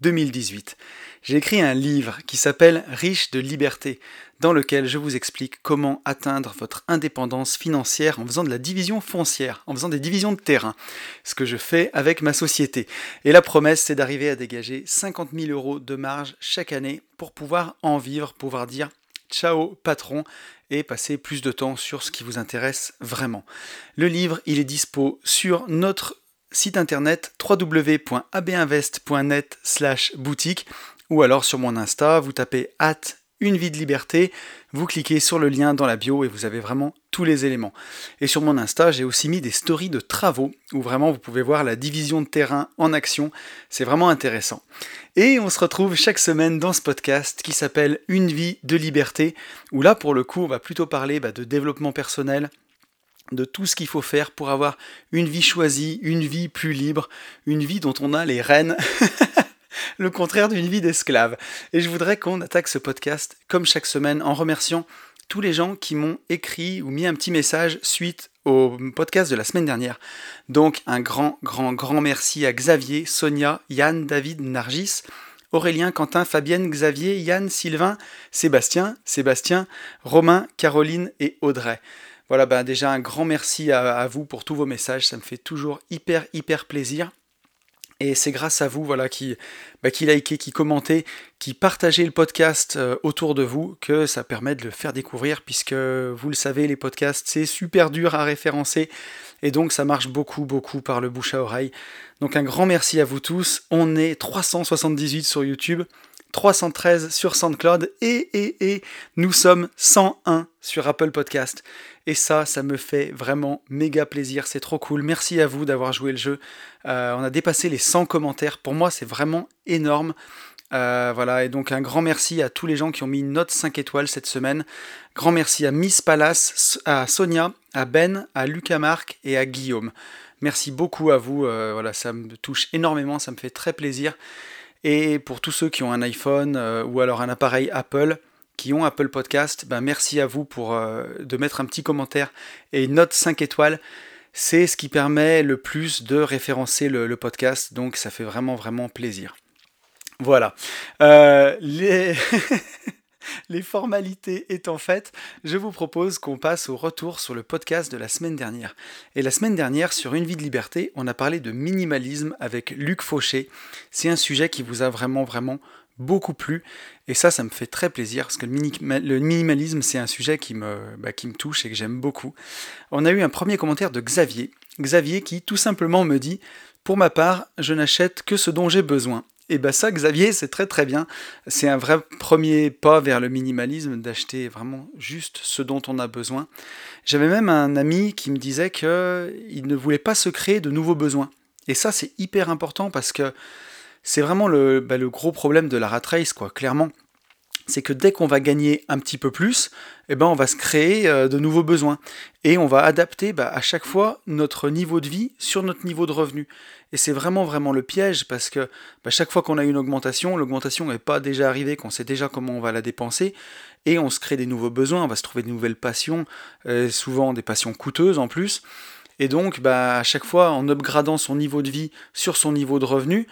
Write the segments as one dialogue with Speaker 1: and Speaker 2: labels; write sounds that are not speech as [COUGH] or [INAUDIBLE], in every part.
Speaker 1: 2018. J'ai écrit un livre qui s'appelle Riche de liberté, dans lequel je vous explique comment atteindre votre indépendance financière en faisant de la division foncière, en faisant des divisions de terrain, ce que je fais avec ma société. Et la promesse, c'est d'arriver à dégager 50 000 euros de marge chaque année pour pouvoir en vivre, pouvoir dire ciao patron et passer plus de temps sur ce qui vous intéresse vraiment. Le livre, il est dispo sur notre site internet www.abinvest.net slash boutique ou alors sur mon Insta, vous tapez at une vie de liberté, vous cliquez sur le lien dans la bio et vous avez vraiment tous les éléments. Et sur mon Insta, j'ai aussi mis des stories de travaux où vraiment vous pouvez voir la division de terrain en action. C'est vraiment intéressant. Et on se retrouve chaque semaine dans ce podcast qui s'appelle Une vie de liberté, où là pour le coup on va plutôt parler bah, de développement personnel, de tout ce qu'il faut faire pour avoir une vie choisie, une vie plus libre, une vie dont on a les rênes. [LAUGHS] le contraire d'une vie d'esclave. Et je voudrais qu'on attaque ce podcast, comme chaque semaine, en remerciant tous les gens qui m'ont écrit ou mis un petit message suite au podcast de la semaine dernière. Donc un grand, grand, grand merci à Xavier, Sonia, Yann, David, Nargis, Aurélien, Quentin, Fabienne, Xavier, Yann, Sylvain, Sébastien, Sébastien, Romain, Caroline et Audrey. Voilà, ben déjà un grand merci à, vous pour tous vos messages, ça me fait toujours hyper hyper plaisir. Et c'est grâce à vous, voilà, qui, bah, qui likez, qui commentez, qui partagez le podcast euh, autour de vous, que ça permet de le faire découvrir, puisque vous le savez, les podcasts, c'est super dur à référencer, et donc ça marche beaucoup, beaucoup par le bouche à oreille. Donc un grand merci à vous tous. On est 378 sur YouTube. 313 sur SoundCloud et, et, et nous sommes 101 sur Apple Podcast. Et ça, ça me fait vraiment méga plaisir, c'est trop cool. Merci à vous d'avoir joué le jeu. Euh, on a dépassé les 100 commentaires. Pour moi, c'est vraiment énorme. Euh, voilà, et donc un grand merci à tous les gens qui ont mis une note 5 étoiles cette semaine. Grand merci à Miss Palace, à Sonia, à Ben, à Lucas Marc et à Guillaume. Merci beaucoup à vous. Euh, voilà, ça me touche énormément, ça me fait très plaisir. Et pour tous ceux qui ont un iPhone euh, ou alors un appareil Apple, qui ont Apple Podcast, ben merci à vous pour euh, de mettre un petit commentaire et note 5 étoiles. C'est ce qui permet le plus de référencer le, podcast, donc ça fait vraiment vraiment plaisir. Voilà. Euh, les... [LAUGHS] [LAUGHS] Les formalités étant faites, je vous propose qu'on passe au retour sur le podcast de la semaine dernière. Et la semaine dernière, sur Une vie de liberté, on a parlé de minimalisme avec Luc Fauché. C'est un sujet qui vous a vraiment, vraiment beaucoup plu. Et ça, ça me fait très plaisir parce que le, minimalisme, c'est un sujet qui me, bah, qui me touche et que j'aime beaucoup. On a eu un premier commentaire de Xavier. Xavier qui tout simplement me dit Pour ma part, je n'achète que ce dont j'ai besoin. Et bien ça, Xavier, c'est très très bien. C'est un vrai premier pas vers le minimalisme, d'acheter vraiment juste ce dont on a besoin. J'avais même un ami qui me disait qu'il ne voulait pas se créer de nouveaux besoins. Et ça, c'est hyper important parce que c'est vraiment le, le, gros problème de la rat race, quoi, clairement. C'est que dès qu'on va gagner un petit peu plus, eh ben, on va se créer euh, de nouveaux besoins. Et on va adapter bah, à chaque fois notre niveau de vie sur notre niveau de revenu. Et c'est vraiment vraiment le piège parce que bah, chaque fois qu'on a une augmentation, l'augmentation n'est pas déjà arrivée, qu'on sait déjà comment on va la dépenser, et on se crée des nouveaux besoins, on va se trouver de nouvelles passions, euh, souvent des passions coûteuses en plus. Et donc, bah, à chaque fois, en upgradant son niveau de vie sur son niveau de revenu,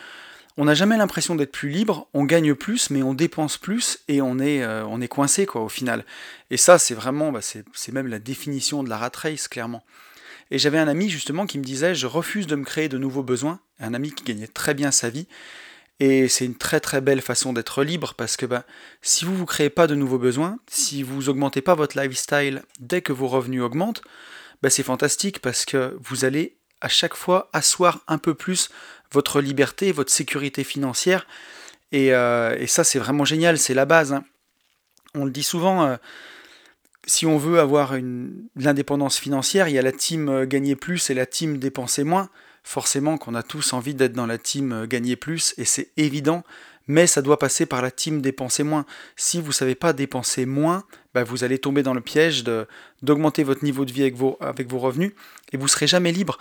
Speaker 1: on n'a jamais l'impression d'être plus libre, on gagne plus, mais on dépense plus et on est, euh, coincé quoi au final. Et ça, c'est vraiment, bah, c'est même la définition de la rat race, clairement. Et j'avais un ami justement qui me disait je refuse de me créer de nouveaux besoins, un ami qui gagnait très bien sa vie. Et c'est une très très belle façon d'être libre parce que bah, si vous ne vous créez pas de nouveaux besoins, si vous augmentez pas votre lifestyle dès que vos revenus augmentent, bah, c'est fantastique parce que vous allez à chaque fois asseoir un peu plus votre liberté, votre sécurité financière. Et, euh, ça c'est vraiment génial, c'est la base. Hein. On le dit souvent, euh, si on veut avoir une, l'indépendance financière, il y a la team euh, gagner plus et la team dépenser moins. Forcément qu'on a tous envie d'être dans la team gagner plus, et c'est évident, mais ça doit passer par la team dépenser moins. Si vous ne savez pas dépenser moins, bah, vous allez tomber dans le piège d'augmenter votre niveau de vie avec vos, avec vos revenus et vous serez jamais libre.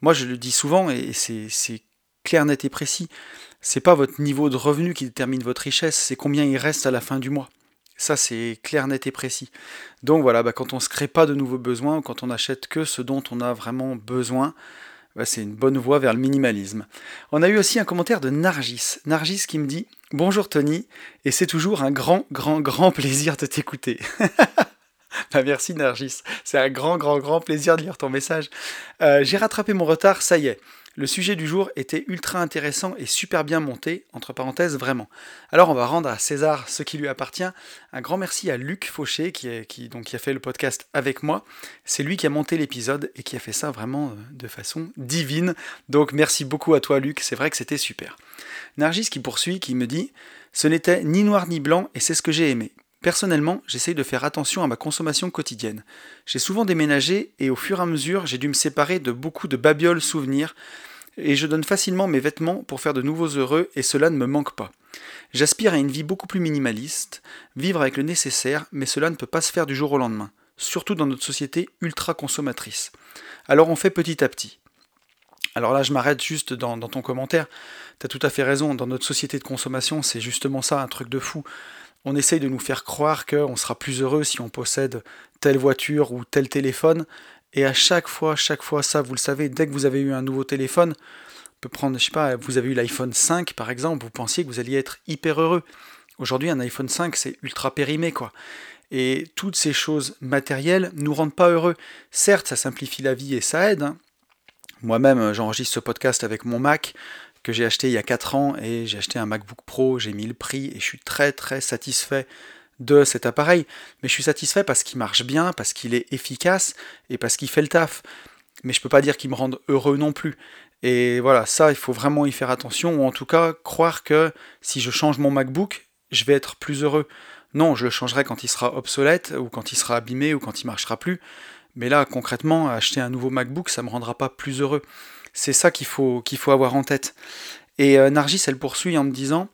Speaker 1: Moi, je le dis souvent et c'est clair, net et précis. C'est pas votre niveau de revenu qui détermine votre richesse, c'est combien il reste à la fin du mois. Ça, c'est clair, net et précis. Donc voilà, bah, quand on ne se crée pas de nouveaux besoins, quand on n'achète que ce dont on a vraiment besoin, bah, c'est une bonne voie vers le minimalisme. On a eu aussi un commentaire de Nargis. Nargis qui me dit Bonjour Tony, et c'est toujours un grand, grand, grand plaisir de t'écouter. [LAUGHS] bah merci Nargis, c'est un grand, grand, grand plaisir de lire ton message. Euh, j'ai rattrapé mon retard, ça y est. Le sujet du jour était ultra intéressant et super bien monté, entre parenthèses vraiment. Alors on va rendre à César ce qui lui appartient. Un grand merci à Luc Fauché qui, donc, qui a fait le podcast avec moi. C'est lui qui a monté l'épisode et qui a fait ça vraiment euh, de façon divine. Donc merci beaucoup à toi Luc, c'est vrai que c'était super. Nargis qui poursuit, qui me dit Ce n'était ni noir ni blanc et c'est ce que j'ai aimé. Personnellement, j'essaye de faire attention à ma consommation quotidienne. J'ai souvent déménagé et au fur et à mesure, j'ai dû me séparer de beaucoup de babioles souvenirs et je donne facilement mes vêtements pour faire de nouveaux heureux et cela ne me manque pas. J'aspire à une vie beaucoup plus minimaliste, vivre avec le nécessaire, mais cela ne peut pas se faire du jour au lendemain, surtout dans notre société ultra consommatrice. Alors on fait petit à petit. Alors là, je m'arrête juste dans, ton commentaire. Tu as tout à fait raison, dans notre société de consommation, c'est justement ça, un truc de fou on essaye de nous faire croire qu'on sera plus heureux si on possède telle voiture ou tel téléphone. Et à chaque fois, chaque fois, ça, vous le savez, dès que vous avez eu un nouveau téléphone, on peut prendre, je sais pas, vous avez eu l'iPhone 5 par exemple, vous pensiez que vous alliez être hyper heureux. Aujourd'hui, un iPhone 5, c'est ultra périmé, quoi. Et toutes ces choses matérielles nous rendent pas heureux. Certes, ça simplifie la vie et ça aide. Hein. Moi-même, j'enregistre ce podcast avec mon Mac j'ai acheté il y a 4 ans et j'ai acheté un MacBook Pro, j'ai mis le prix et je suis très très satisfait de cet appareil. Mais je suis satisfait parce qu'il marche bien, parce qu'il est efficace et parce qu'il fait le taf. Mais je peux pas dire qu'il me rende heureux non plus. Et voilà, ça, il faut vraiment y faire attention, ou en tout cas croire que si je change mon MacBook, je vais être plus heureux. Non, je le changerai quand il sera obsolète, ou quand il sera abîmé, ou quand il marchera plus. Mais là, concrètement, acheter un nouveau MacBook, ça me rendra pas plus heureux. C'est ça qu'il faut, avoir en tête. Et euh, Nargis, elle poursuit en me disant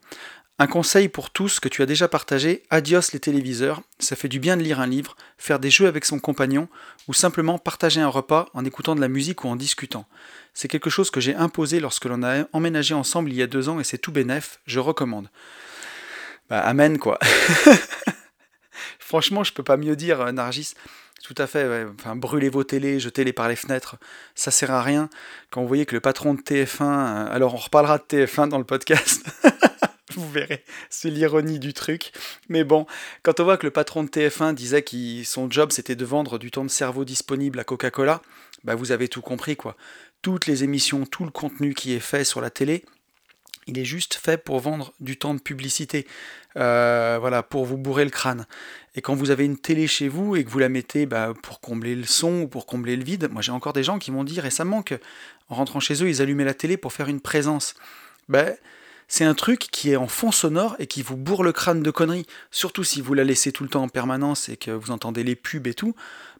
Speaker 1: Un conseil pour tous que tu as déjà partagé adios les téléviseurs, ça fait du bien de lire un livre, faire des jeux avec son compagnon, ou simplement partager un repas en écoutant de la musique ou en discutant. C'est quelque chose que j'ai imposé lorsque l'on a emménagé ensemble il y a deux ans et c'est tout bénef, je recommande. Bah, amen quoi. [LAUGHS] Franchement, je peux pas mieux dire, euh, Nargis. Tout à fait, brûlez vos télés, jetez-les par les fenêtres, ça sert à rien. Quand vous voyez que le patron de TF1, euh, alors on reparlera de TF1 dans le podcast, [LAUGHS] vous verrez, c'est l'ironie du truc. Mais bon, quand on voit que le patron de TF1 disait que son job c'était de vendre du temps de cerveau disponible à Coca-Cola, bah vous avez tout compris quoi. Toutes les émissions, tout le contenu qui est fait sur la télé, il est juste fait pour vendre du temps de publicité, euh, voilà, pour vous bourrer le crâne. Et quand vous avez une télé chez vous et que vous la mettez bah, pour combler le son ou pour combler le vide, moi j'ai encore des gens qui m'ont dit récemment que en rentrant chez eux, ils allumaient la télé pour faire une présence. Ben, c'est un truc qui est en fond sonore et qui vous bourre le crâne de conneries. Surtout si vous la laissez tout le temps en permanence et que vous entendez les pubs et tout,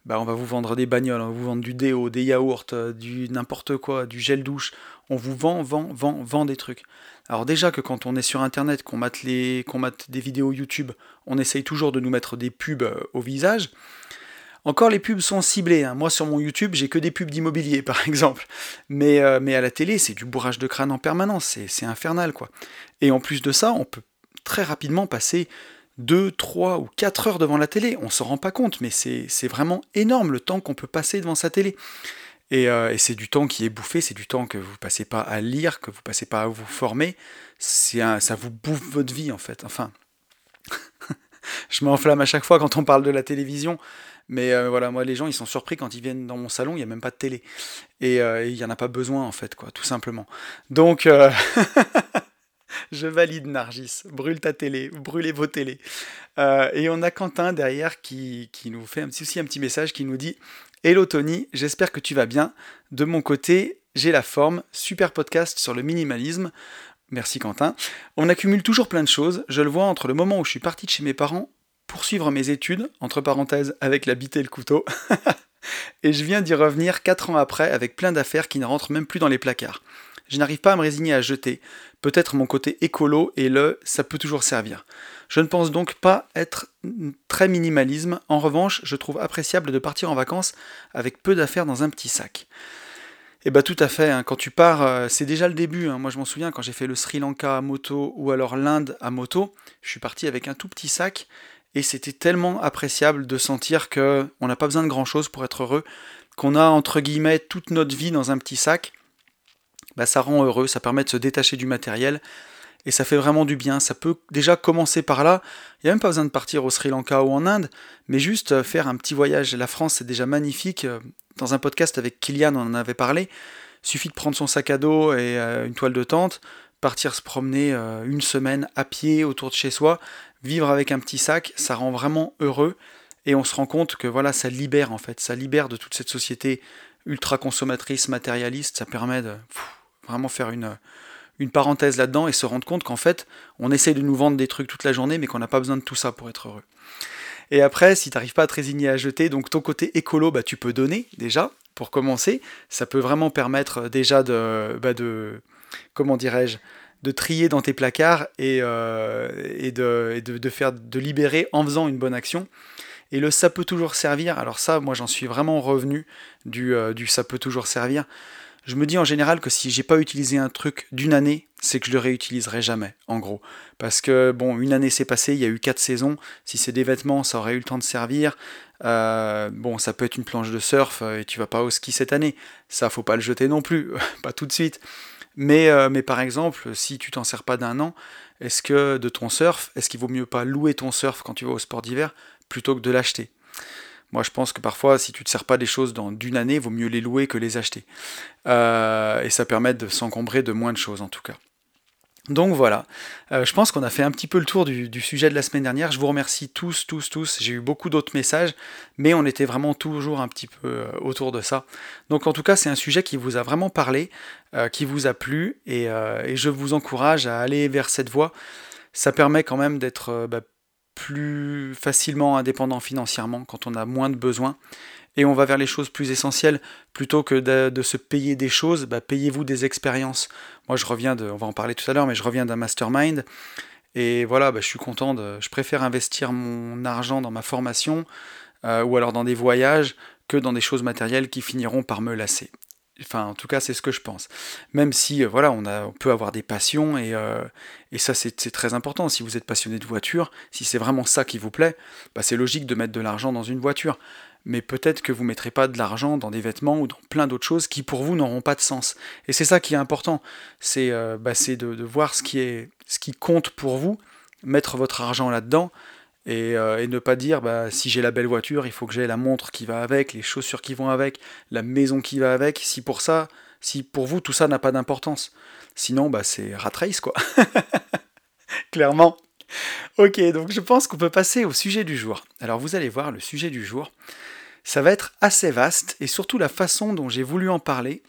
Speaker 1: bah on va vous vendre des bagnoles, on va vous vendre du déo, des yaourts, euh, du n'importe quoi, du gel douche. On vous vend, vend, vend, vend des trucs. Alors déjà que quand on est sur internet, qu'on mate, des vidéos YouTube, on essaye toujours de nous mettre des pubs euh, au visage. Encore les pubs sont ciblées. Hein. Moi sur mon YouTube, j'ai que des pubs d'immobilier [LAUGHS] par exemple. Mais, euh, mais à la télé, c'est du bourrage de crâne en permanence. C'est, infernal quoi. Et en plus de ça, on peut très rapidement passer 2, 3 ou 4 heures devant la télé. On s'en rend pas compte, mais c'est, c'est vraiment énorme le temps qu'on peut passer devant sa télé. Euh, et, c'est du temps qui est bouffé, c'est du temps que vous passez pas à lire, que vous passez pas à vous former. Ça vous bouffe votre vie en fait. Enfin, [LAUGHS] je m'enflamme à chaque fois quand on parle de la télévision. Mais euh, voilà, moi les gens ils sont surpris quand ils viennent dans mon salon, il n'y a même pas de télé. Et euh, il n'y en a pas besoin en fait, quoi, tout simplement. Donc [LAUGHS] je valide Nargis, brûle ta télé, brûlez vos télés. et on a Quentin derrière qui, qui nous fait aussi un petit message qui nous dit Hello Tony, j'espère que tu vas bien. De mon côté, j'ai la forme, super podcast sur le minimalisme. Merci Quentin. On accumule toujours plein de choses, je le vois entre le moment où je suis parti de chez mes parents pour suivre mes études, entre parenthèses avec la bite et le couteau, [LAUGHS] et je viens d'y revenir 4 ans après avec plein d'affaires qui ne rentrent même plus dans les placards. Je n'arrive pas à me résigner à jeter. Peut-être mon côté écolo et le ça peut toujours servir. Je ne pense donc pas être très minimalisme. En revanche, je trouve appréciable de partir en vacances avec peu d'affaires dans un petit sac. Eh bah tout à fait, hein. quand tu pars, euh, c'est déjà le début. Hein. Moi je m'en souviens quand j'ai fait le Sri Lanka à moto ou alors l'Inde à moto, je suis parti avec un tout petit sac et c'était tellement appréciable de sentir que on n'a pas besoin de grand chose pour être heureux, qu'on a entre guillemets toute notre vie dans un petit sac. Bah, ça rend heureux, ça permet de se détacher du matériel et ça fait vraiment du bien. Ça peut déjà commencer par là. Il n'y a même pas besoin de partir au Sri Lanka ou en Inde, mais juste euh, faire un petit voyage. La France, c'est déjà magnifique. Euh, dans un podcast avec Kylian, on en avait parlé. Il suffit de prendre son sac à dos et euh, une toile de tente, partir se promener une semaine à pied autour de chez soi, vivre avec un petit sac, ça rend vraiment heureux. Et on se rend compte que voilà, ça libère en fait, ça libère de toute cette société ultra consommatrice, matérialiste. Ça permet de vraiment faire une, une parenthèse là-dedans et se rendre compte qu'en fait, on essaye de nous vendre des trucs toute la journée, mais qu'on n'a pas besoin de tout ça pour être heureux. Et après, si tu n'arrives pas à te résigner à jeter, donc ton côté écolo, bah, tu peux donner déjà, pour commencer. Ça peut vraiment permettre déjà de, bah, de comment dirais-je, de trier dans tes placards et, euh, et, de, de, faire, de libérer en faisant une bonne action. Et le ça peut toujours servir, alors ça, moi j'en suis vraiment revenu du, euh, du ça peut toujours servir. Je me dis en général que si j'ai pas utilisé un truc d'une année, c'est que je le réutiliserai jamais, en gros. Parce que bon, une année s'est passée, il y a eu quatre saisons. Si c'est des vêtements, ça aurait eu le temps de servir. Euh, bon, ça peut être une planche de surf euh, et tu vas pas au ski cette année. Ça, faut pas le jeter non plus, [LAUGHS] pas tout de suite. Mais, euh, mais par exemple, si tu t'en sers pas d'un an, est-ce que de ton surf, est-ce qu'il vaut mieux pas louer ton surf quand tu vas au sport d'hiver plutôt que de l'acheter? Moi, je pense que parfois, si tu ne te sers pas des choses dans d'une année, il vaut mieux les louer que les acheter. Euh, et ça permet de s'encombrer de moins de choses, en tout cas. Donc voilà, euh, je pense qu'on a fait un petit peu le tour du, sujet de la semaine dernière. Je vous remercie tous, tous, tous. J'ai eu beaucoup d'autres messages, mais on était vraiment toujours un petit peu euh, autour de ça. Donc en tout cas, c'est un sujet qui vous a vraiment parlé, qui vous a plu, et, je vous encourage à aller vers cette voie. Ça permet quand même d'être bah, plus facilement indépendant financièrement quand on a moins de besoins et on va vers les choses plus essentielles plutôt que de, se payer des choses, bah, payez-vous des expériences. Moi je reviens de, on va en parler tout à l'heure, mais je reviens d'un mastermind et voilà, bah, je suis content je préfère investir mon argent dans ma formation euh, ou alors dans des voyages que dans des choses matérielles qui finiront par me lasser. Enfin, en tout cas, c'est ce que je pense. Même si, euh, voilà, on, a, on, peut avoir des passions, et, euh, et ça, c'est très important. Si vous êtes passionné de voiture, si c'est vraiment ça qui vous plaît, bah, c'est logique de mettre de l'argent dans une voiture. Mais peut-être que vous ne mettrez pas de l'argent dans des vêtements ou dans plein d'autres choses qui, pour vous, n'auront pas de sens. Et c'est ça qui est important. C'est euh, bah, de, de, voir ce qui, est, ce qui compte pour vous, mettre votre argent là-dedans, euh, et, ne pas dire bah, si j'ai la belle voiture, il faut que j'ai la montre qui va avec, les chaussures qui vont avec, la maison qui va avec. Si pour ça, si pour vous tout ça n'a pas d'importance, sinon bah c'est rat race quoi. [LAUGHS] Clairement. Ok, donc je pense qu'on peut passer au sujet du jour. Alors vous allez voir, le sujet du jour, ça va être assez vaste et surtout la façon dont j'ai voulu en parler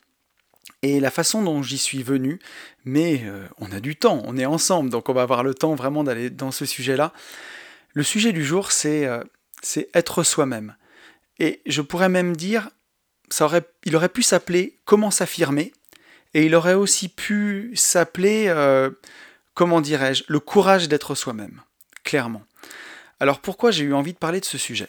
Speaker 1: et la façon dont j'y suis venu. Mais euh, on a du temps, on est ensemble, donc on va avoir le temps vraiment d'aller dans ce sujet-là. Le sujet du jour, euh, c'est être soi-même. Et je pourrais même dire, il aurait pu s'appeler Comment s'affirmer, et il aurait aussi pu s'appeler, euh, comment dirais-je, le courage d'être soi-même, clairement. Alors pourquoi j'ai eu envie de parler de ce sujet?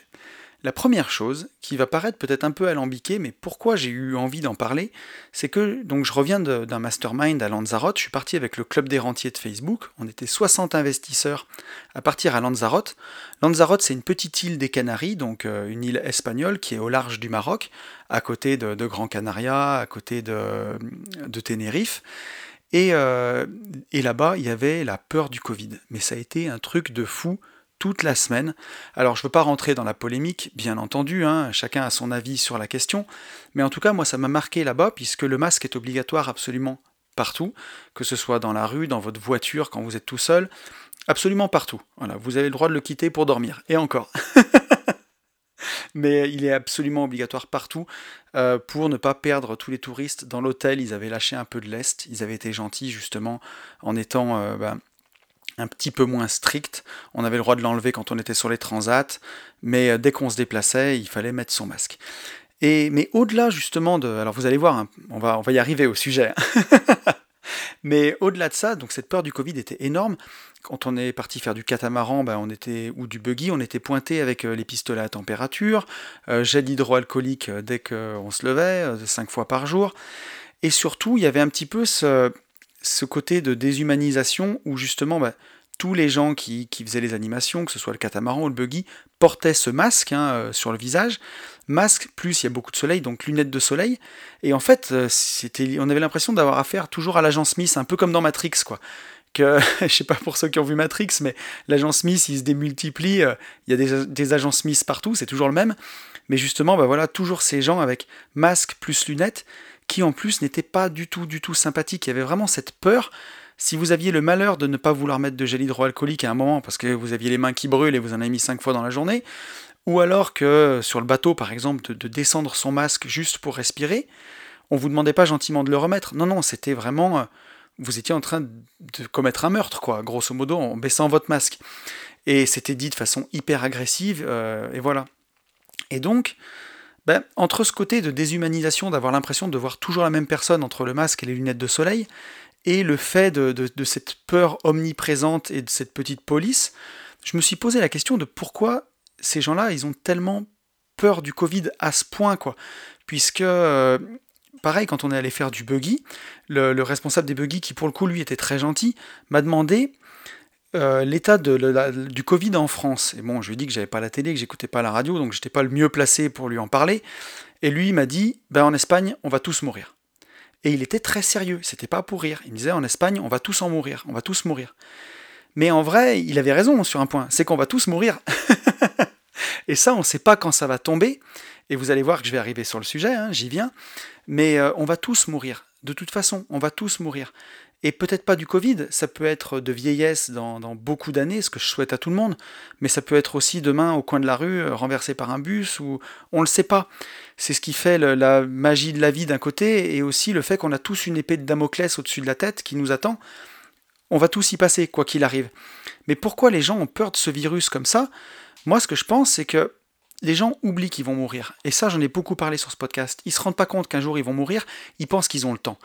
Speaker 1: La première chose, qui va paraître peut-être un peu alambiquée, mais pourquoi j'ai eu envie d'en parler, c'est que donc je reviens d'un mastermind à Lanzarote, je suis parti avec le club des rentiers de Facebook, on était 60 investisseurs à partir à Lanzarote. Lanzarote c'est une petite île des Canaries, donc euh, une île espagnole qui est au large du Maroc, à côté de, de Gran Canaria, à côté de, de Tenerife. Et, euh, et là-bas, il y avait la peur du Covid. Mais ça a été un truc de fou toute la semaine. Alors je ne veux pas rentrer dans la polémique, bien entendu, hein, chacun a son avis sur la question, mais en tout cas moi ça m'a marqué là-bas puisque le masque est obligatoire absolument partout, que ce soit dans la rue, dans votre voiture, quand vous êtes tout seul, absolument partout. Voilà, vous avez le droit de le quitter pour dormir, et encore. [LAUGHS] mais il est absolument obligatoire partout euh, pour ne pas perdre tous les touristes. Dans l'hôtel, ils avaient lâché un peu de l'Est, ils avaient été gentils justement en étant... Euh, ben, un petit peu moins strict. On avait le droit de l'enlever quand on était sur les transats, mais euh, dès qu'on se déplaçait, il fallait mettre son masque. Et, mais au-delà justement de... Alors vous allez voir, hein, on, va, on va y arriver au sujet. [LAUGHS] Mais au-delà de ça, donc cette peur du Covid était énorme. Quand on est parti faire du catamaran ben, on était, ou du buggy, on était pointé avec les pistolets à température, gel hydroalcoolique dès qu'on se levait, cinq fois par jour. Et surtout, il y avait un petit peu ce, ce côté de déshumanisation où justement bah, tous les gens qui, faisaient les animations, que ce soit le catamaran ou le buggy, portaient ce masque hein, euh, sur le visage. Masque, plus il y a beaucoup de soleil, donc lunettes de soleil. Et en fait, euh, c'était, on avait l'impression d'avoir affaire toujours à l'agent Smith, un peu comme dans Matrix, quoi. Que, [LAUGHS] je sais pas pour ceux qui ont vu Matrix, mais l'agent Smith, il se démultiplie, euh, il y a des, agents Smith partout, c'est toujours le même. Mais justement, bah voilà, toujours ces gens avec masque plus lunettes, qui en plus n'était pas du tout, du tout sympathique. Il y avait vraiment cette peur. Si vous aviez le malheur de ne pas vouloir mettre de gel hydroalcoolique à un moment parce que vous aviez les mains qui brûlent et vous en avez mis cinq fois dans la journée, ou alors que sur le bateau par exemple de, descendre son masque juste pour respirer, on vous demandait pas gentiment de le remettre. Non, non, c'était vraiment. Euh, vous étiez en train de commettre un meurtre, quoi, grosso modo, en baissant votre masque. Et c'était dit de façon hyper agressive, euh, et voilà. Et donc, ben, entre ce côté de déshumanisation, d'avoir l'impression de voir toujours la même personne entre le masque et les lunettes de soleil, et le fait de, cette peur omniprésente et de cette petite police, je me suis posé la question de pourquoi ces gens-là, ils ont tellement peur du Covid à ce point, quoi. Puisque, euh, pareil, quand on est allé faire du buggy, le, le, responsable des buggy, qui pour le coup, lui, était très gentil, m'a demandé euh, l'état du Covid en France. Et bon, je lui ai dit que j'avais pas la télé, que j'écoutais pas la radio, donc j'étais pas le mieux placé pour lui en parler. Et lui, il m'a dit, ben en Espagne, on va tous mourir. Et il était très sérieux, c'était pas pour rire. Il me disait, en Espagne, on va tous en mourir, on va tous mourir. Mais en vrai, il avait raison sur un point, c'est qu'on va tous mourir. [LAUGHS] et ça, on ne sait pas quand ça va tomber. Et vous allez voir que je vais arriver sur le sujet, hein, j'y viens. Mais euh, on va tous mourir. De toute façon, on va tous mourir. Et peut-être pas du Covid, ça peut être de vieillesse dans, beaucoup d'années, ce que je souhaite à tout le monde, mais ça peut être aussi demain au coin de la rue, euh, renversé par un bus, ou on ne le sait pas. C'est ce qui fait la magie de la vie d'un côté, et aussi le fait qu'on a tous une épée de Damoclès au-dessus de la tête qui nous attend. On va tous y passer, quoi qu'il arrive. Mais pourquoi les gens ont peur de ce virus comme ça? Moi, ce que je pense, c'est que les gens oublient qu'ils vont mourir. Et ça, j'en ai beaucoup parlé sur ce podcast. Ils se rendent pas compte qu'un jour ils vont mourir, ils pensent qu'ils ont le temps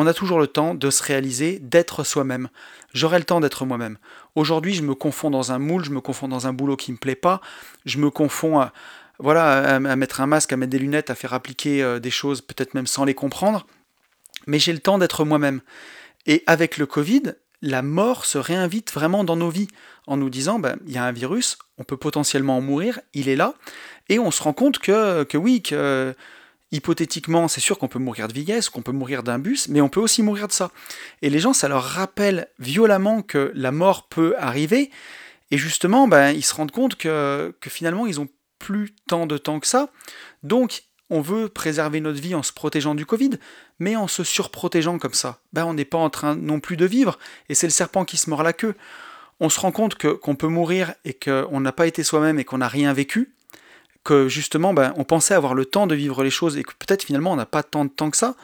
Speaker 1: on a toujours le temps de se réaliser, d'être soi-même. J'aurai le temps d'être moi-même. Aujourd'hui, je me confonds dans un moule, je me confonds dans un boulot qui me plaît pas, je me confonds à, voilà, à, mettre un masque, à mettre des lunettes, à faire appliquer euh, des choses, peut-être même sans les comprendre. Mais j'ai le temps d'être moi-même. Et avec le Covid, la mort se réinvite vraiment dans nos vies en nous disant ben, il y a un virus, on peut potentiellement en mourir, il est là, et on se rend compte que, que oui, que hypothétiquement, c'est sûr qu'on peut mourir de vieillesse, qu'on peut mourir d'un bus, mais on peut aussi mourir de ça. Et les gens, ça leur rappelle violemment que la mort peut arriver, et justement, ben, ils se rendent compte que, finalement, ils ont plus tant de temps que ça. Donc, on veut préserver notre vie en se protégeant du Covid, mais en se surprotégeant comme ça. Ben, on n'est pas en train non plus de vivre, et c'est le serpent qui se mord la queue. On se rend compte que, qu'on peut mourir et qu'on n'a pas été soi-même et qu'on n'a rien vécu, justement, ben, on pensait avoir le temps de vivre les choses et que peut-être finalement on n'a pas tant de temps que ça,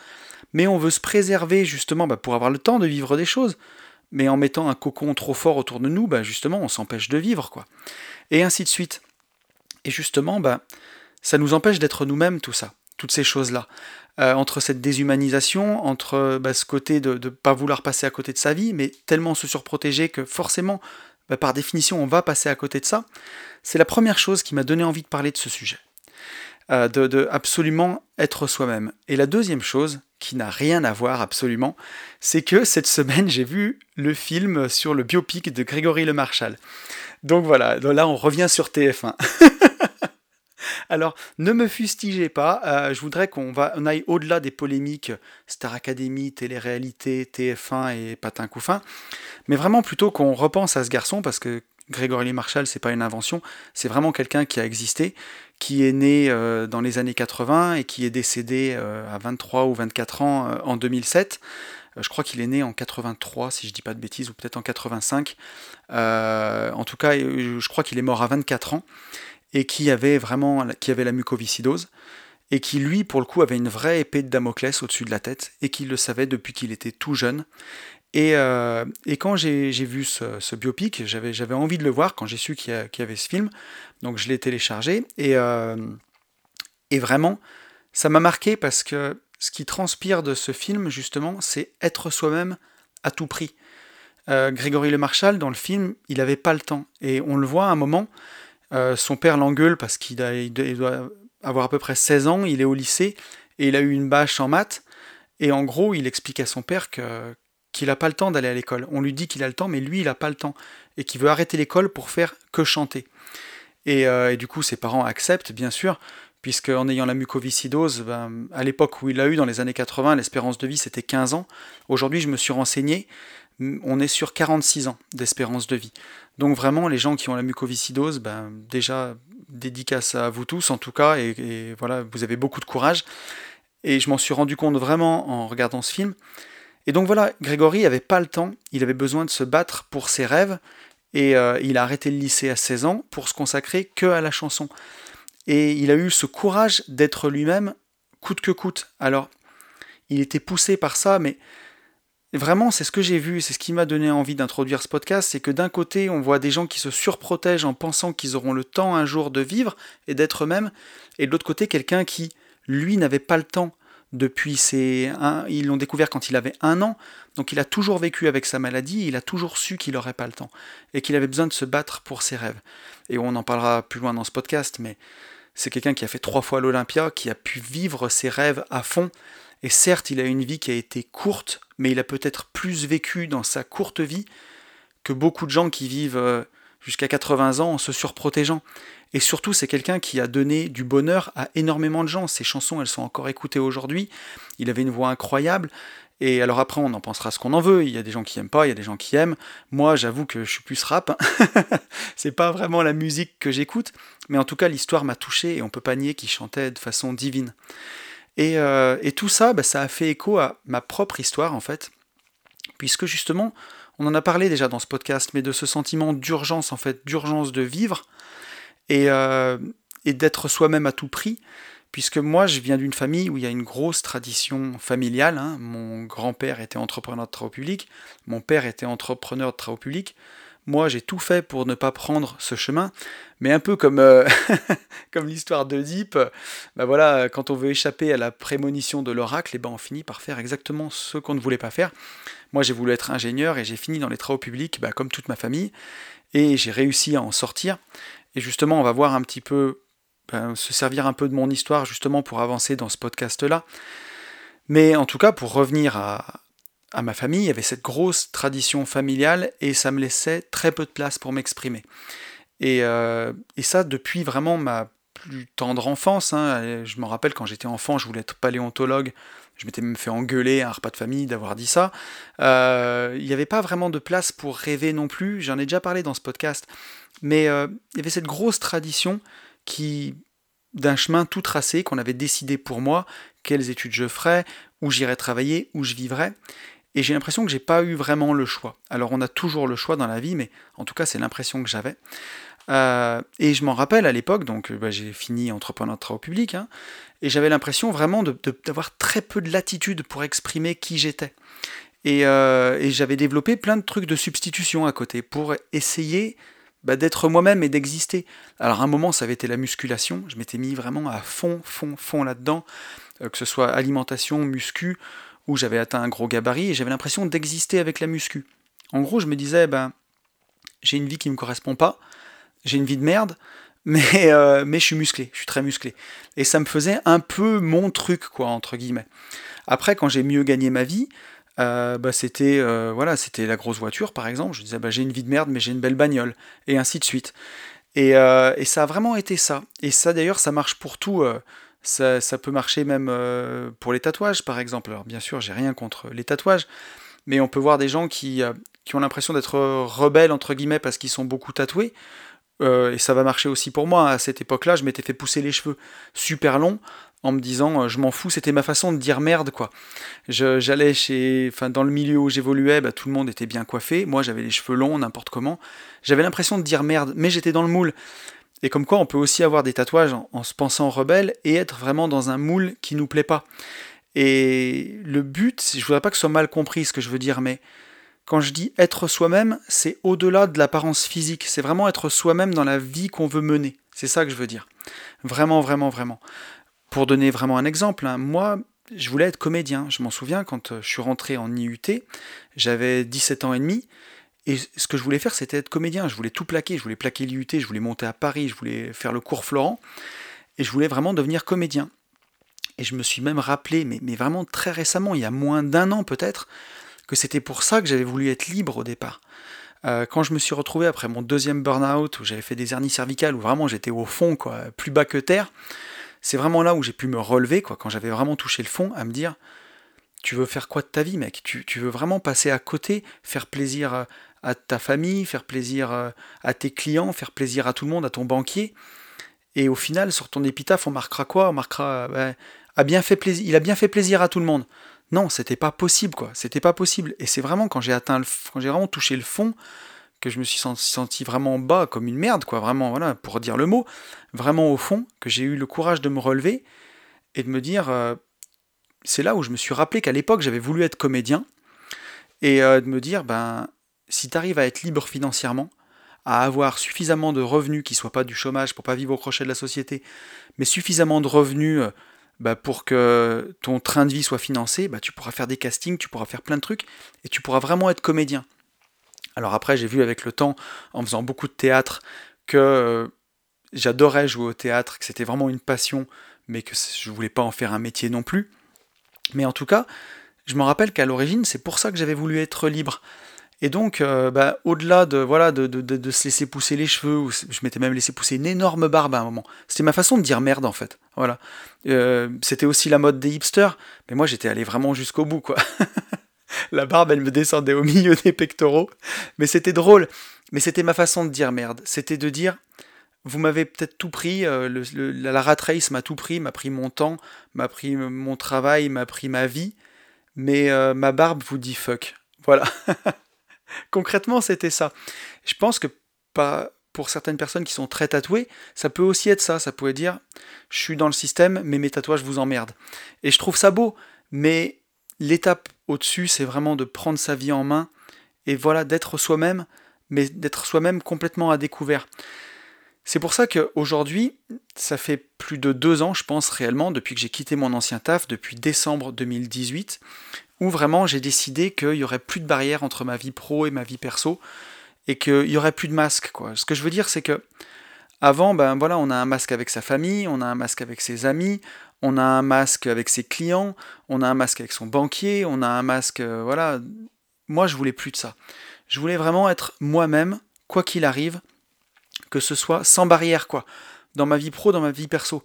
Speaker 1: mais on veut se préserver justement ben, pour avoir le temps de vivre des choses. Mais en mettant un cocon trop fort autour de nous, ben, justement, on s'empêche de vivre, quoi. Et ainsi de suite. Et justement, ça nous empêche d'être nous-mêmes, tout ça, toutes ces choses-là. Euh, entre cette déshumanisation, entre ce côté de ne pas vouloir passer à côté de sa vie, mais tellement se surprotéger que forcément, ben, par définition, on va passer à côté de ça. C'est la première chose qui m'a donné envie de parler de ce sujet. Euh, de, absolument être soi-même. Et la deuxième chose, qui n'a rien à voir absolument, c'est que cette semaine j'ai vu le film sur le biopic de Grégory Le Marchal. Donc voilà, là on revient sur TF1. [LAUGHS] Alors, ne me fustigez pas, euh, je voudrais qu'on on aille au-delà des polémiques Star Academy, télé-réalité, TF1 et Patin Couffin, mais vraiment plutôt qu'on repense à ce garçon, parce que Grégory Marshall, c'est pas une invention, c'est vraiment quelqu'un qui a existé, qui est né euh, dans les années 80 et qui est décédé euh, à 23 ou 24 ans en 2007. je crois qu'il est né en 83, si je dis pas de bêtises, ou peut-être en 85. en tout cas, je crois qu'il est mort à 24 ans et qui avait vraiment qui avait la mucoviscidose et qui lui, pour le coup, avait une vraie épée de Damoclès au-dessus de la tête et qui le savait depuis qu'il était tout jeune euh, et, quand j'ai vu ce, biopic, j'avais envie de le voir quand j'ai su qu'il y, avait ce film. Donc je l'ai téléchargé. Et, euh, et, vraiment, ça m'a marqué parce que ce qui transpire de ce film, justement, c'est être soi-même à tout prix. Euh, Grégory Le Marchal, dans le film, il n'avait pas le temps. Et on le voit à un moment, euh, son père l'engueule parce qu'il doit avoir à peu près 16 ans, il est au lycée, et il a eu une bâche en maths. Et en gros, il explique à son père que, qu'il n'a pas le temps d'aller à l'école. On lui dit qu'il a le temps, mais lui, il n'a pas le temps. Et qu'il veut arrêter l'école pour faire que chanter. Et, euh, du coup, ses parents acceptent, bien sûr, puisque en ayant la mucoviscidose, ben, à l'époque où il l'a eu, dans les années 80, l'espérance de vie c'était 15 ans. Aujourd'hui, je me suis renseigné, on est sur 46 ans d'espérance de vie. Donc vraiment, les gens qui ont la mucoviscidose, ben, déjà, dédicace à vous tous en tout cas, et, voilà, vous avez beaucoup de courage. Et je m'en suis rendu compte vraiment en regardant ce film. Et donc voilà, Grégory n'avait pas le temps, il avait besoin de se battre pour ses rêves, et euh, il a arrêté le lycée à 16 ans pour se consacrer que à la chanson. Et il a eu ce courage d'être lui-même coûte que coûte. Alors, il était poussé par ça, mais vraiment, c'est ce que j'ai vu, c'est ce qui m'a donné envie d'introduire ce podcast, c'est que d'un côté, on voit des gens qui se surprotègent en pensant qu'ils auront le temps un jour de vivre et d'être eux-mêmes, et de l'autre côté, quelqu'un qui, lui, n'avait pas le temps depuis ses... ils l'ont découvert quand il avait un an, donc il a toujours vécu avec sa maladie, il a toujours su qu'il n'aurait pas le temps, et qu'il avait besoin de se battre pour ses rêves. Et on en parlera plus loin dans ce podcast, mais c'est quelqu'un qui a fait trois fois l'Olympia, qui a pu vivre ses rêves à fond. Et certes, il a une vie qui a été courte, mais il a peut-être plus vécu dans sa courte vie que beaucoup de gens qui vivent euh, jusqu'à 80 ans en se surprotégeant. Et surtout, c'est quelqu'un qui a donné du bonheur à énormément de gens. Ses chansons, elles sont encore écoutées aujourd'hui. Il avait une voix incroyable. Et alors après, on en pensera ce qu'on en veut. Il y a des gens qui aiment pas, il y a des gens qui aiment. Moi, j'avoue que je suis plus rap. [LAUGHS] c'est pas vraiment la musique que j'écoute, mais en tout cas, l'histoire m'a touché et on peut pas nier qu'il chantait de façon divine. Et, euh, tout ça, bah, ça a fait écho à ma propre histoire en fait, puisque justement, on en a parlé déjà dans ce podcast, mais de ce sentiment d'urgence en fait, d'urgence de vivre et, euh, et d'être soi-même à tout prix puisque moi je viens d'une famille où il y a une grosse tradition familiale. Hein. Mon grand-père était entrepreneur de travaux publics, mon père était entrepreneur de travaux publics. Moi j'ai tout fait pour ne pas prendre ce chemin, mais un peu comme, euh, [LAUGHS] comme l'histoire d'Oedipe, bah voilà, quand on veut échapper à la prémonition de l'oracle, et eh ben on finit par faire exactement ce qu'on ne voulait pas faire. Moi j'ai voulu être ingénieur et j'ai fini dans les travaux publics, bah, comme toute ma famille, et j'ai réussi à en sortir. Et justement, on va voir un petit peu ben, se servir un peu de mon histoire justement pour avancer dans ce podcast-là. Mais en tout cas, pour revenir à, ma famille, il y avait cette grosse tradition familiale et ça me laissait très peu de place pour m'exprimer. Et, euh, ça depuis vraiment ma plus tendre enfance. Hein. Je me rappelle quand j'étais enfant, je voulais être paléontologue. Je m'étais même fait engueuler à un repas de famille d'avoir dit ça. Euh, il n'y avait pas vraiment de place pour rêver non plus. J'en ai déjà parlé dans ce podcast. Mais euh, il y avait cette grosse tradition qui d'un chemin tout tracé qu'on avait décidé pour moi, quelles études je ferais, où j'irais travailler, où je vivrais. Et j'ai l'impression que j'ai pas eu vraiment le choix. Alors on a toujours le choix dans la vie, mais en tout cas c'est l'impression que j'avais. Euh, et je m'en rappelle à l'époque, donc bah, j'ai fini entrepreneur de travaux publics, hein, et j'avais l'impression vraiment d'avoir très peu de latitude pour exprimer qui j'étais. Et, euh, et j'avais développé plein de trucs de substitution à côté pour essayer bah, d'être moi-même et d'exister. Alors à un moment, ça avait été la musculation, je m'étais mis vraiment à fond, fond, fond là-dedans, euh, que ce soit alimentation, muscu, où j'avais atteint un gros gabarit et j'avais l'impression d'exister avec la muscu. En gros, je me disais, ben, j'ai une vie qui ne me correspond pas, j'ai une vie de merde, [LAUGHS] mais, euh, mais je suis musclé, je suis très musclé. Et ça me faisait un peu mon truc, quoi, entre guillemets. Après, quand j'ai mieux gagné ma vie, euh, bah, c'était euh, voilà, c'était la grosse voiture par exemple. Je disais bah, j'ai une vie de merde mais j'ai une belle bagnole et ainsi de suite. Et, euh, et ça a vraiment été ça. Et ça d'ailleurs ça marche pour tout. Ça, peut marcher même pour les tatouages par exemple. Alors bien sûr j'ai rien contre les tatouages, mais on peut voir des gens qui, qui ont l'impression d'être rebelles entre guillemets parce qu'ils sont beaucoup tatoués. et ça va marcher aussi pour moi. À cette époque-là, je m'étais fait pousser les cheveux super longs en me disant euh, je m'en fous, c'était ma façon de dire merde quoi. J'allais chez, enfin dans le milieu où j'évoluais, bah, tout le monde était bien coiffé, moi j'avais les cheveux longs n'importe comment. J'avais l'impression de dire merde, mais j'étais dans le moule. Et comme quoi on peut aussi avoir des tatouages en, se pensant rebelle et être vraiment dans un moule qui nous plaît pas. Et le but, je voudrais pas que ce soit mal compris ce que je veux dire, mais quand je dis être soi-même, c'est au-delà de l'apparence physique. C'est vraiment être soi-même dans la vie qu'on veut mener. C'est ça que je veux dire. Vraiment, vraiment, vraiment. Pour donner vraiment un exemple, hein, moi, je voulais être comédien. Je m'en souviens quand euh, je suis rentré en IUT, j'avais 17 ans et demi, et ce que je voulais faire, c'était être comédien. Je voulais tout plaquer. Je voulais plaquer l'IUT, je voulais monter à Paris, je voulais faire le cours Florent, et je voulais vraiment devenir comédien. Et je me suis même rappelé, mais, vraiment très récemment, il y a moins d'un an peut-être, que c'était pour ça que j'avais voulu être libre au départ. Euh, quand je me suis retrouvé après mon deuxième burn-out, où j'avais fait des hernies cervicales, où vraiment j'étais au fond, plus bas que terre, c'est vraiment là où j'ai pu me relever, quoi, quand j'avais vraiment touché le fond, à me dire, tu veux faire quoi de ta vie, mec? Tu, veux vraiment passer à côté, faire plaisir à ta famille, faire plaisir euh, à tes clients, faire plaisir à tout le monde, à ton banquier. Et au final, sur ton épitaphe, on marquera quoi? On marquera ben, a bien fait plaisir, il a bien fait plaisir à tout le monde. Non, c'était pas possible, quoi. C'était pas possible. Et c'est vraiment quand j'ai atteint le, quand j'ai vraiment touché le fond, que je me suis senti vraiment bas, comme une merde, quoi. Vraiment, voilà, pour dire le mot, vraiment au fond, que j'ai eu le courage de me relever et de me dire. Euh, c'est là où je me suis rappelé qu'à l'époque, j'avais voulu être comédien et euh, de me dire, ben, si tu arrives à être libre financièrement, à avoir suffisamment de revenus qui soient pas du chômage pour pas vivre au crochet de la société, mais suffisamment de revenus euh, bah, pour que ton train de vie soit financé, bah, tu pourras faire des castings, tu pourras faire plein de trucs, et tu pourras vraiment être comédien. Alors après, j'ai vu avec le temps, en faisant beaucoup de théâtre, que euh, j'adorais jouer au théâtre, que c'était vraiment une passion, mais que je voulais pas en faire un métier non plus. Mais en tout cas, je me rappelle qu'à l'origine, c'est pour ça que j'avais voulu être libre. Et donc, euh, bah, au-delà de, voilà, de, de, se laisser pousser les cheveux, je m'étais même laissé pousser une énorme barbe à un moment. C'était ma façon de dire merde, en fait. Voilà. Euh, c'était aussi la mode des hipsters, mais moi, j'étais allé vraiment jusqu'au bout, quoi. [LAUGHS] la barbe, elle me descendait au milieu des pectoraux. Mais c'était drôle. Mais c'était ma façon de dire merde. C'était de dire, vous m'avez peut-être tout pris, euh, la rat race m'a tout pris, m'a pris mon temps, m'a pris mon travail, m'a pris ma vie, mais ma barbe vous dit fuck. Voilà. [LAUGHS] [LAUGHS] Concrètement, c'était ça. Je pense que pas pour certaines personnes qui sont très tatouées, ça peut aussi être ça. Ça pourrait dire je suis dans le système, mais mes tatouages vous emmerdent. Et je trouve ça beau, mais l'étape au-dessus, c'est vraiment de prendre sa vie en main et voilà, d'être soi-même, mais d'être soi-même complètement à découvert. C'est pour ça qu'aujourd'hui, ça fait plus de deux ans, je pense réellement, depuis que j'ai quitté mon ancien taf, depuis décembre 2018, où vraiment j'ai décidé qu'il n'y aurait plus de barrière entre ma vie pro et ma vie perso, et qu'il n'y aurait plus de masque. Ce que je veux dire, c'est que avant, ben voilà, on a un masque avec sa famille, on a un masque avec ses amis, on a un masque avec ses clients, on a un masque avec son banquier, on a un masque, euh, voilà. Moi, je voulais plus de ça. Je voulais vraiment être moi-même, quoi qu'il arrive, que ce soit sans barrière, quoi, dans ma vie pro, dans ma vie perso.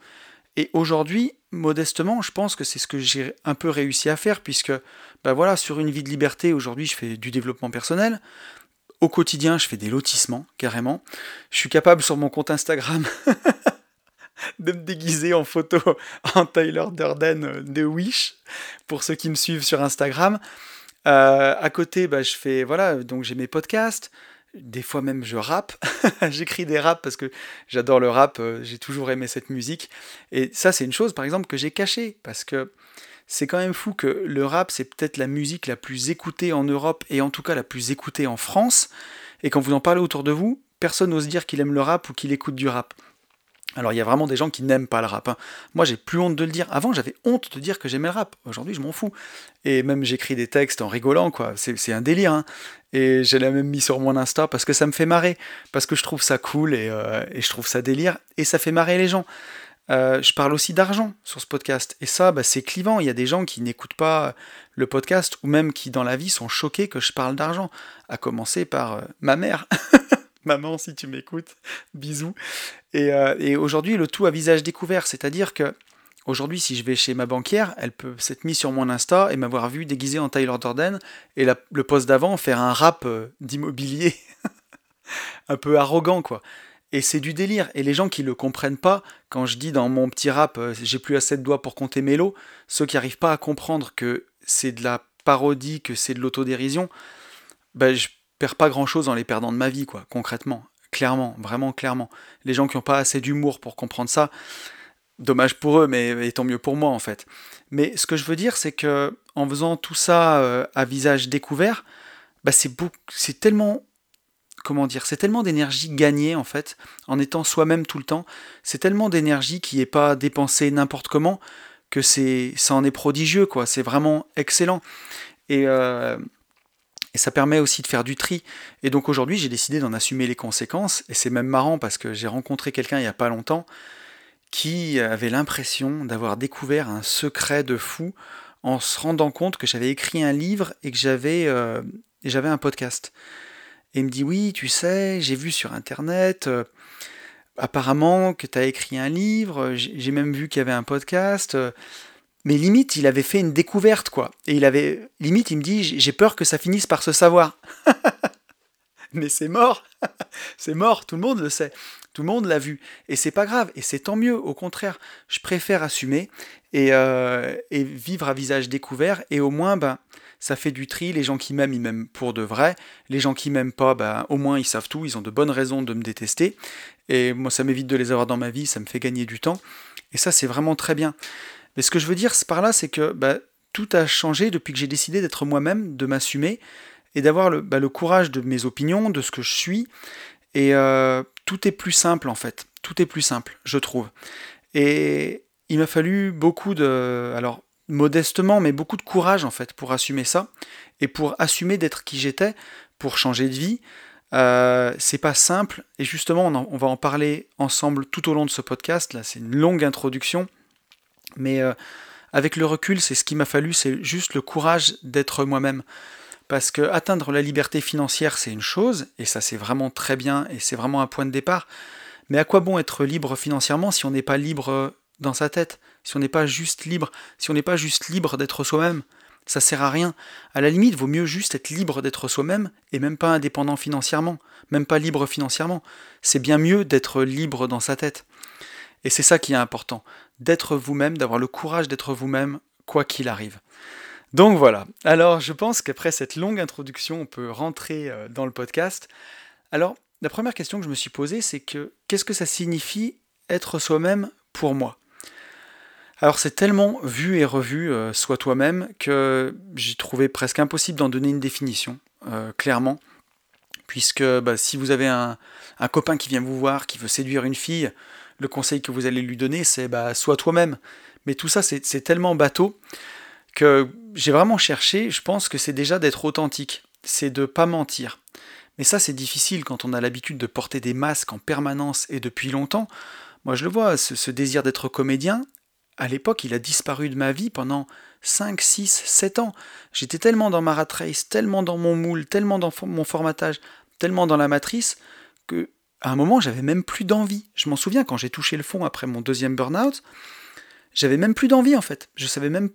Speaker 1: Et aujourd'hui, modestement, je pense que c'est ce que j'ai un peu réussi à faire, puisque, ben voilà, sur une vie de liberté, aujourd'hui, je fais du développement personnel. Au quotidien, je fais des lotissements, carrément. Je suis capable sur mon compte Instagram [LAUGHS] de me déguiser en photo [LAUGHS] en Tyler Durden de Wish, pour ceux qui me suivent sur Instagram. Euh, à côté, bah, je fais, voilà, donc j'ai mes podcasts, des fois même je rappe, [LAUGHS] j'écris des raps parce que j'adore le rap, euh, j'ai toujours aimé cette musique. Et ça c'est une chose par exemple que j'ai cachée, parce que c'est quand même fou que le rap c'est peut-être la musique la plus écoutée en Europe et en tout cas la plus écoutée en France. Et quand vous en parlez autour de vous, personne n'ose dire qu'il aime le rap ou qu'il écoute du rap. Alors il y a vraiment des gens qui n'aiment pas le rap. Hein. Moi j'ai plus honte de le dire. Avant j'avais honte de dire que j'aimais le rap. Aujourd'hui je m'en fous. Et même j'écris des textes en rigolant quoi. C'est un délire. Hein. Et je l'ai même mis sur mon Insta parce que ça me fait marrer. Parce que je trouve ça cool et, euh, je trouve ça délire. Et ça fait marrer les gens. Euh, je parle aussi d'argent sur ce podcast. Et ça, bah, c'est clivant. Il y a des gens qui n'écoutent pas le podcast ou même qui, dans la vie, sont choqués que je parle d'argent. À commencer par euh, ma mère. [LAUGHS] Maman, si tu m'écoutes, [LAUGHS] bisous. Et, et aujourd'hui, le tout à visage découvert. C'est-à-dire que Aujourd'hui, si je vais chez ma banquière, elle peut s'être mise sur mon Insta et m'avoir vu déguisé en Tyler Durden et le poste d'avant faire un rap euh, d'immobilier [LAUGHS] un peu arrogant, quoi. Et c'est du délire. Et les gens qui le comprennent pas, quand je dis dans mon petit rap, euh, j'ai plus assez de doigts pour compter mes lots, ceux qui n'arrivent pas à comprendre que c'est de la parodie, que c'est de l'autodérision, ben je perds pas grand chose en les perdant de ma vie, quoi, concrètement. Clairement, vraiment clairement. Les gens qui n'ont pas assez d'humour pour comprendre ça, Dommage pour eux, mais, tant mieux pour moi en fait. Mais ce que je veux dire, c'est que en faisant tout ça euh, à visage découvert, bah c'est c'est tellement comment dire, c'est tellement d'énergie gagnée en fait, en étant soi-même tout le temps. C'est tellement d'énergie qui n'est pas dépensée n'importe comment que c'est, ça en est prodigieux, quoi. C'est vraiment excellent. Et, euh, et ça permet aussi de faire du tri. Et donc aujourd'hui, j'ai décidé d'en assumer les conséquences. Et c'est même marrant parce que j'ai rencontré quelqu'un il n'y a pas longtemps qui avait l'impression d'avoir découvert un secret de fou en se rendant compte que j'avais écrit un livre et que j'avais euh, un podcast. Et il me dit oui, tu sais, j'ai vu sur internet euh, apparemment que tu as écrit un livre, j'ai même vu qu'il y avait un podcast. Mais limite, il avait fait une découverte, quoi. Et il avait, limite, il me dit, j'ai peur que ça finisse par se savoir. [LAUGHS] mais c'est mort, [LAUGHS] c'est mort, tout le monde le sait, tout le monde l'a vu, et c'est pas grave, et c'est tant mieux, au contraire, je préfère assumer et, euh, et, vivre à visage découvert, et au moins, ben, ça fait du tri, les gens qui m'aiment, ils m'aiment pour de vrai, les gens qui m'aiment pas, ben, au moins ils savent tout, ils ont de bonnes raisons de me détester, et moi ça m'évite de les avoir dans ma vie, ça me fait gagner du temps, et ça c'est vraiment très bien. Mais ce que je veux dire par là, c'est que bah, tout a changé depuis que j'ai décidé d'être moi-même, de m'assumer et d'avoir le, bah, courage de mes opinions, de ce que je suis. Et euh, tout est plus simple en fait. Tout est plus simple, je trouve. Et il m'a fallu beaucoup de, alors modestement, mais beaucoup de courage en fait pour assumer ça et pour assumer d'être qui j'étais, pour changer de vie. Euh, c'est pas simple et justement on, on, va en parler ensemble tout au long de ce podcast. Là, c'est une longue introduction mais euh, avec le recul, c'est ce qui m'a fallu, c'est juste le courage d'être moi-même. Parce que atteindre la liberté financière, c'est une chose, et ça c'est vraiment très bien, et c'est vraiment un point de départ. Mais à quoi bon être libre financièrement si on n'est pas libre dans sa tête, si on n'est pas juste libre, si on n'est pas juste libre d'être soi-même ça sert à rien. À la limite, vaut mieux juste être libre d'être soi-même et même pas indépendant financièrement, même pas libre financièrement. C'est bien mieux d'être libre dans sa tête. Et c'est ça qui est important, d'être vous-même, d'avoir le courage d'être vous-même, quoi qu'il arrive. Donc voilà, alors je pense qu'après cette longue introduction, on peut rentrer euh, dans le podcast. Alors, la première question que je me suis posée, c'est que qu'est-ce que ça signifie être soi-même pour moi? Alors c'est tellement vu et revu, euh, soit toi-même, que j'ai trouvé presque impossible d'en donner une définition, euh, clairement. Puisque bah, si vous avez un, un, copain qui vient vous voir, qui veut séduire une fille, le conseil que vous allez lui donner, c'est bah, sois toi-même. Mais tout ça, c'est tellement bateau que j'ai vraiment cherché, je pense que c'est déjà d'être authentique, c'est de pas mentir. Mais ça, c'est difficile quand on a l'habitude de porter des masques en permanence et depuis longtemps. Moi, je le vois, ce, désir d'être comédien, à l'époque, il a disparu de ma vie pendant 5, 6, 7 ans. J'étais tellement dans ma rat race, tellement dans mon moule, tellement dans mon formatage, tellement dans la matrice, que à un moment, j'avais même plus d'envie. Je m'en souviens quand j'ai touché le fond après mon deuxième burn-out, j'avais même plus d'envie en fait. Je savais même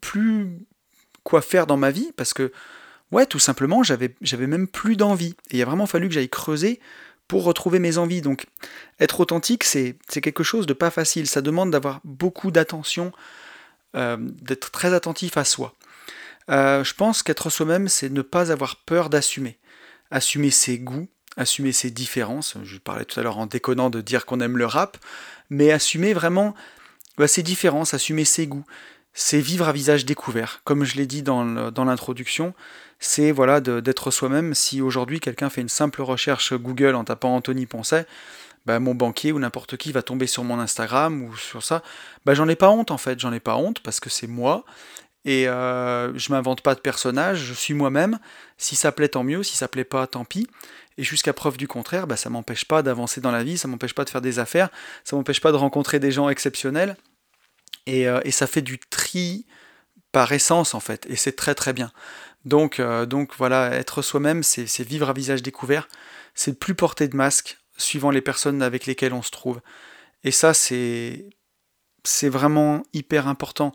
Speaker 1: plus quoi faire dans ma vie parce que, ouais, tout simplement, j'avais, même plus d'envie. Il a vraiment fallu que j'aille creuser pour retrouver mes envies. Donc, être authentique, c'est, c'est quelque chose de pas facile. Ça demande d'avoir beaucoup d'attention, euh, d'être très attentif à soi. Euh, je pense qu'être soi-même, c'est ne pas avoir peur d'assumer. Assumer ses goûts, assumer ses différences. Je parlais tout à l'heure en déconnant de dire qu'on aime le rap, mais assumer vraiment bah, ses différences, assumer ses goûts. C'est vivre à visage découvert. Comme je l'ai dit dans l'introduction, c'est voilà d'être soi-même. Si aujourd'hui quelqu'un fait une simple recherche Google en tapant Anthony Poncet, bah, mon banquier ou n'importe qui va tomber sur mon Instagram ou sur ça, bah, j'en ai pas honte en fait, j'en ai pas honte parce que c'est moi et euh, je m'invente pas de personnage, je suis moi-même. Si ça plaît, tant mieux. Si ça plaît pas, tant pis. Et jusqu'à preuve du contraire, bah, ça m'empêche pas d'avancer dans la vie, ça m'empêche pas de faire des affaires, ça m'empêche pas de rencontrer des gens exceptionnels. Et, euh, ça fait du tri par essence en fait. Et c'est très très bien. Donc, euh, voilà, être soi-même, c'est vivre à visage découvert. C'est plus porter de masque suivant les personnes avec lesquelles on se trouve. Et ça, c'est vraiment hyper important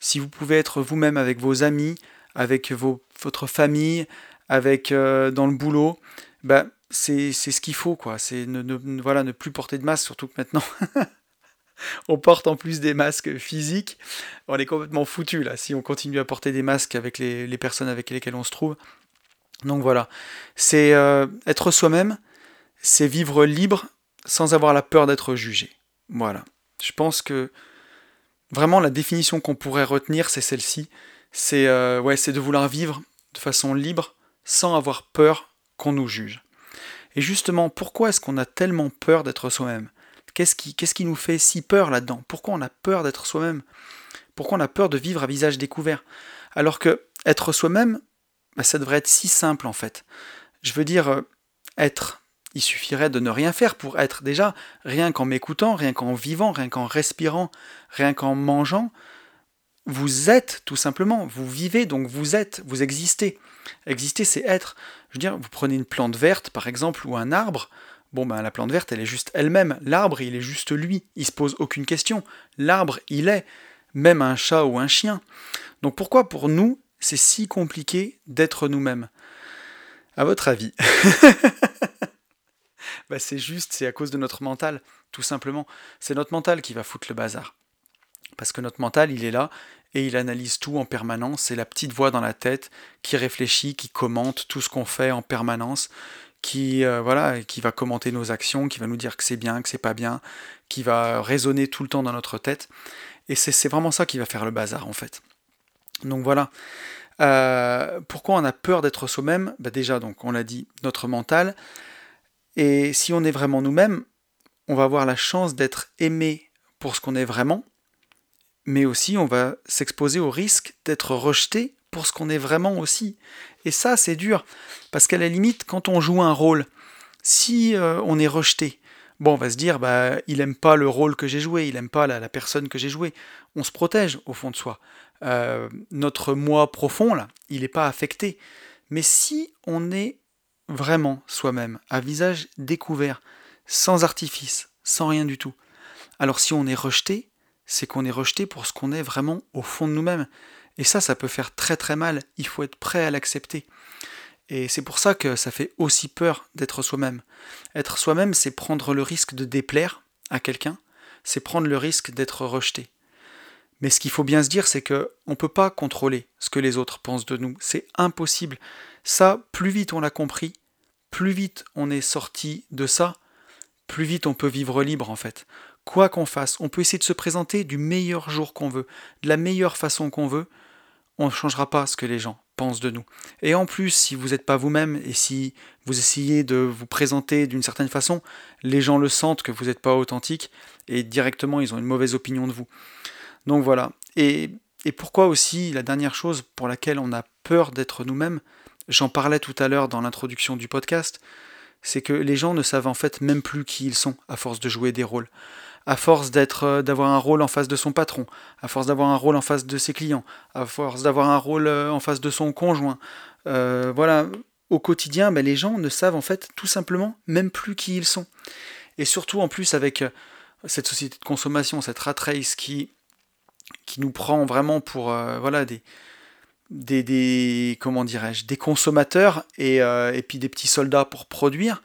Speaker 1: si vous pouvez être vous-même avec vos amis, avec votre famille, avec euh, dans le boulot, bah, c'est ce qu'il faut, quoi. C'est ne, voilà, ne plus porter de masque, surtout que maintenant, [LAUGHS] on porte en plus des masques physiques. On est complètement foutu, là, si on continue à porter des masques avec les, personnes avec lesquelles on se trouve. Donc voilà, c'est euh, être soi-même, c'est vivre libre sans avoir la peur d'être jugé. Voilà. Je pense que Vraiment, la définition qu'on pourrait retenir, c'est celle-ci. C'est euh, ouais, de vouloir vivre de façon libre, sans avoir peur qu'on nous juge. Et justement, pourquoi est-ce qu'on a tellement peur d'être soi-même? Qu'est-ce qui, qu'est-ce qui nous fait si peur là-dedans? Pourquoi on a peur d'être soi-même? Pourquoi on a peur de vivre à visage découvert? Alors que être soi-même, bah, ça devrait être si simple en fait. Je veux dire, euh, être. Il suffirait de ne rien faire pour être. Déjà, rien qu'en m'écoutant, rien qu'en vivant, rien qu'en respirant, rien qu'en mangeant, vous êtes tout simplement. Vous vivez, donc vous êtes, vous existez. Exister, c'est être. Je veux dire, vous prenez une plante verte, par exemple, ou un arbre. Bon, ben la plante verte, elle est juste elle-même. L'arbre, il est juste lui. Il se pose aucune question. L'arbre, il est. Même un chat ou un chien. Donc pourquoi pour nous, c'est si compliqué d'être nous-mêmes? À votre avis? [LAUGHS] Bah, C'est juste, c'est à cause de notre mental, tout simplement. C'est notre mental qui va foutre le bazar. Parce que notre mental, il est là et il analyse tout en permanence. C'est la petite voix dans la tête qui réfléchit, qui commente tout ce qu'on fait en permanence, qui euh, voilà, qui va commenter nos actions, qui va nous dire que c'est bien, que c'est pas bien, qui va résonner tout le temps dans notre tête. Et c'est vraiment ça qui va faire le bazar en fait. Donc voilà. Euh, pourquoi on a peur d'être soi-même? Bah Déjà, donc on l'a dit, notre mental. Et si on est vraiment nous-mêmes, on va avoir la chance d'être aimé pour ce qu'on est vraiment, mais aussi on va s'exposer au risque d'être rejeté pour ce qu'on est vraiment aussi. Et ça, c'est dur, parce qu'à la limite, quand on joue un rôle, si euh, on est rejeté, bon, on va se dire, bah, il aime pas le rôle que j'ai joué, il aime pas la, personne que j'ai joué. On se protège au fond de soi. Euh, notre moi profond, là, il n'est pas affecté. Mais si on est vraiment soi-même, à visage découvert, sans artifice, sans rien du tout, alors si on est rejeté, c'est qu'on est rejeté pour ce qu'on est vraiment au fond de nous-mêmes. Et ça, ça peut faire très très mal. Il faut être prêt à l'accepter. Et c'est pour ça que ça fait aussi peur d'être soi-même. Être soi-même, c'est prendre le risque de déplaire à quelqu'un, c'est prendre le risque d'être rejeté. Mais ce qu'il faut bien se dire, c'est que on peut pas contrôler ce que les autres pensent de nous. C'est impossible. Ça, plus vite on l'a compris, plus vite on est sorti de ça, plus vite on peut vivre libre en fait. Quoi qu'on fasse, on peut essayer de se présenter du meilleur jour qu'on veut, de la meilleure façon qu'on veut. On ne changera pas ce que les gens pensent de nous. Et en plus, si vous n'êtes pas vous-même et si vous essayez de vous présenter d'une certaine façon, les gens le sentent que vous n'êtes pas authentique et directement ils ont une mauvaise opinion de vous. Donc voilà. Et, pourquoi aussi, la dernière chose pour laquelle on a peur d'être nous-mêmes, j'en parlais tout à l'heure dans l'introduction du podcast, c'est que les gens ne savent en fait même plus qui ils sont à force de jouer des rôles à force d'être, euh, d'avoir un rôle en face de son patron, à force d'avoir un rôle en face de ses clients, à force d'avoir un rôle euh, en face de son conjoint. Euh, voilà, au quotidien, ben, les gens ne savent en fait tout simplement même plus qui ils sont. Et surtout en plus avec cette société de consommation, cette rat race qui, qui nous prend vraiment pour voilà, des, des, comment dirais-je, des consommateurs et, et puis des petits soldats pour produire.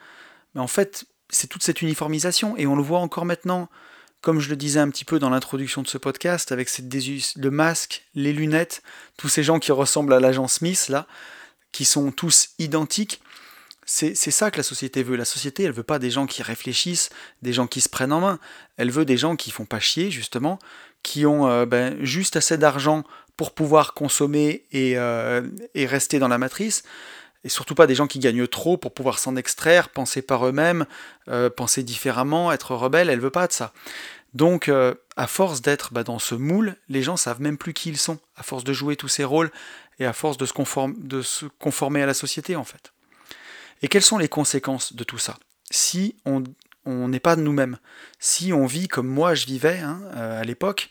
Speaker 1: Mais en fait, c'est toute cette uniformisation et on le voit encore maintenant comme je le disais un petit peu dans l'introduction de ce podcast, avec cette le masque, les lunettes, tous ces gens qui ressemblent à l'agent Smith, là, qui sont tous identiques, c'est ça que la société veut. La société, elle veut pas des gens qui réfléchissent, des gens qui se prennent en main. Elle veut des gens qui font pas chier, justement, qui ont euh, ben, juste assez d'argent pour pouvoir consommer et, euh, et rester dans la matrice et surtout pas des gens qui gagnent trop pour pouvoir s'en extraire, penser par eux-mêmes, euh, penser différemment, être rebelles, elle veut pas de ça. Donc, euh, à force d'être bah, dans ce moule, les gens savent même plus qui ils sont, à force de jouer tous ces rôles et à force de se, conformer à la société en fait. Et quelles sont les conséquences de tout ça? Si on n'est pas nous-mêmes, si on vit comme moi je vivais hein, euh, à l'époque,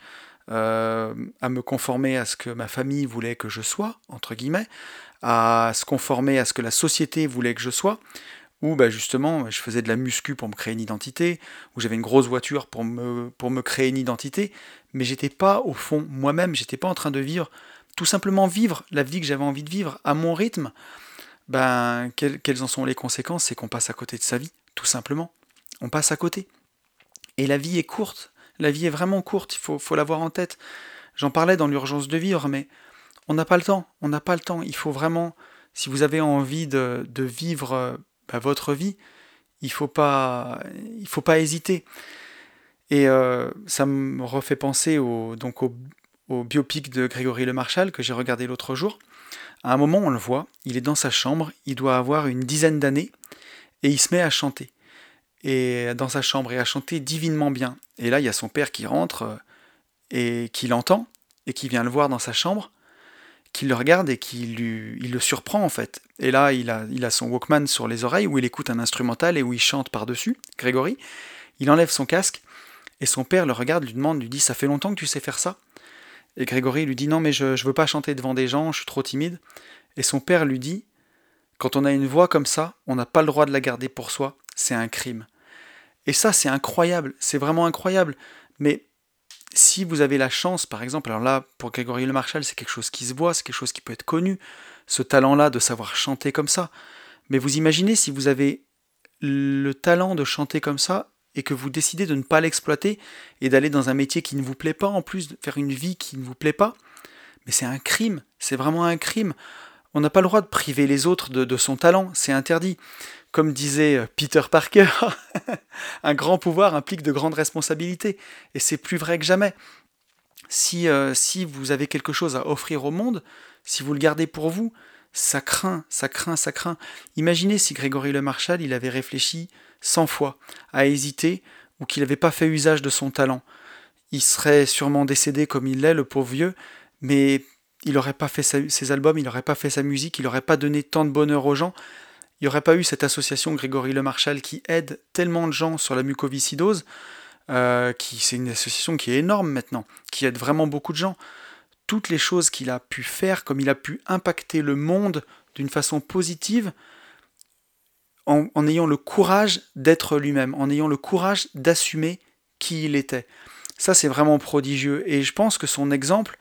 Speaker 1: à me conformer à ce que ma famille voulait que je sois, entre guillemets, à se conformer à ce que la société voulait que je sois, où bah, justement je faisais de la muscu pour me créer une identité, où j'avais une grosse voiture pour me, pour me créer une identité, mais j'étais pas au fond moi-même, j'étais pas en train de vivre, tout simplement vivre la vie que j'avais envie de vivre à mon rythme. Ben, quelles, quelles en sont les conséquences? C'est qu'on passe à côté de sa vie, tout simplement. On passe à côté. Et la vie est courte, la vie est vraiment courte, il faut, faut l'avoir en tête. J'en parlais dans l'urgence de vivre, mais on n'a pas le temps, on n'a pas le temps. Il faut vraiment, si vous avez envie de, vivre euh, bah, votre vie, il faut pas, faut pas hésiter. Et euh, ça me refait penser au, donc au, biopic de Grégory Le Marchal que j'ai regardé l'autre jour. À un moment, on le voit, il est dans sa chambre, il doit avoir une dizaine d'années, et il se met à chanter. Et dans sa chambre, et à chanter divinement bien. Et là, il y a son père qui rentre euh, et qui l'entend, et qui vient le voir dans sa chambre, qui le regarde et qui lui, il le surprend en fait. Et là, il a, il a son Walkman sur les oreilles où il écoute un instrumental et où il chante par-dessus, Grégory. Il enlève son casque et son père le regarde, lui demande, lui dit Ça fait longtemps que tu sais faire ça? Et Grégory lui dit Non, mais je ne veux pas chanter devant des gens, je suis trop timide. Et son père lui dit Quand on a une voix comme ça, on n'a pas le droit de la garder pour soi, c'est un crime. Et ça, c'est incroyable, c'est vraiment incroyable. Mais si vous avez la chance, par exemple, alors là, pour Grégory Le Marchal, c'est quelque chose qui se voit, c'est quelque chose qui peut être connu, ce talent-là de savoir chanter comme ça. Mais vous imaginez si vous avez le talent de chanter comme ça et que vous décidez de ne pas l'exploiter et d'aller dans un métier qui ne vous plaît pas, en plus de faire une vie qui ne vous plaît pas, mais c'est un crime, c'est vraiment un crime. On n'a pas le droit de priver les autres de, de son talent, c'est interdit. Comme disait euh, Peter Parker, [LAUGHS] un grand pouvoir implique de grandes responsabilités, et c'est plus vrai que jamais. Si, euh, si vous avez quelque chose à offrir au monde, si vous le gardez pour vous, ça craint, ça craint, ça craint. Imaginez si Grégory Le Marchal, il avait réfléchi cent fois, à hésiter, ou qu'il n'avait pas fait usage de son talent. Il serait sûrement décédé comme il l'est, le pauvre vieux, mais il n'aurait pas fait ses albums, il n'aurait pas fait sa musique, il n'aurait pas donné tant de bonheur aux gens, il n'y aurait pas eu cette association Grégory Le Marchal qui aide tellement de gens sur la mucoviscidose, euh, qui c'est une association qui est énorme maintenant, qui aide vraiment beaucoup de gens. Toutes les choses qu'il a pu faire, comme il a pu impacter le monde d'une façon positive, en ayant le courage d'être lui-même, en ayant le courage d'assumer qui il était. Ça, c'est vraiment prodigieux. Et je pense que son exemple,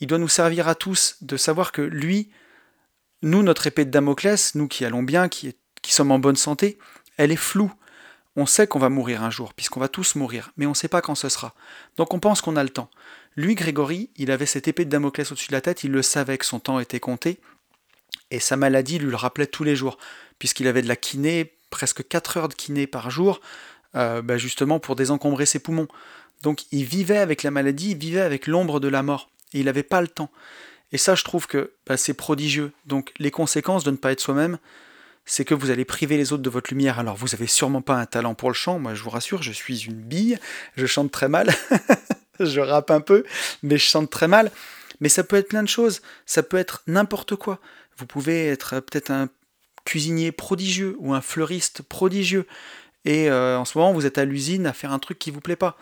Speaker 1: il doit nous servir à tous de savoir que lui, nous, notre épée de Damoclès, nous qui allons bien, qui, sommes en bonne santé, elle est floue. On sait qu'on va mourir un jour, puisqu'on va tous mourir, mais on ne sait pas quand ce sera. Donc on pense qu'on a le temps. Lui, Grégory, il avait cette épée de Damoclès au-dessus de la tête, il le savait que son temps était compté, et sa maladie lui le rappelait tous les jours, puisqu'il avait de la kiné, presque 4 heures de kiné par jour, euh, bah, justement pour désencombrer ses poumons. Donc il vivait avec la maladie, il vivait avec l'ombre de la mort, et il n'avait pas le temps. Et ça, je trouve que bah, c'est prodigieux. Donc les conséquences de ne pas être soi-même, c'est que vous allez priver les autres de votre lumière. Alors vous avez sûrement pas un talent pour le chant, moi je vous rassure, je suis une bille, je chante très mal, [LAUGHS] je rappe un peu, mais je chante très mal. Mais ça peut être plein de choses, ça peut être n'importe quoi. Vous pouvez être peut-être un cuisinier prodigieux ou un fleuriste prodigieux. Et euh, en ce moment, vous êtes à l'usine à faire un truc qui vous plaît pas.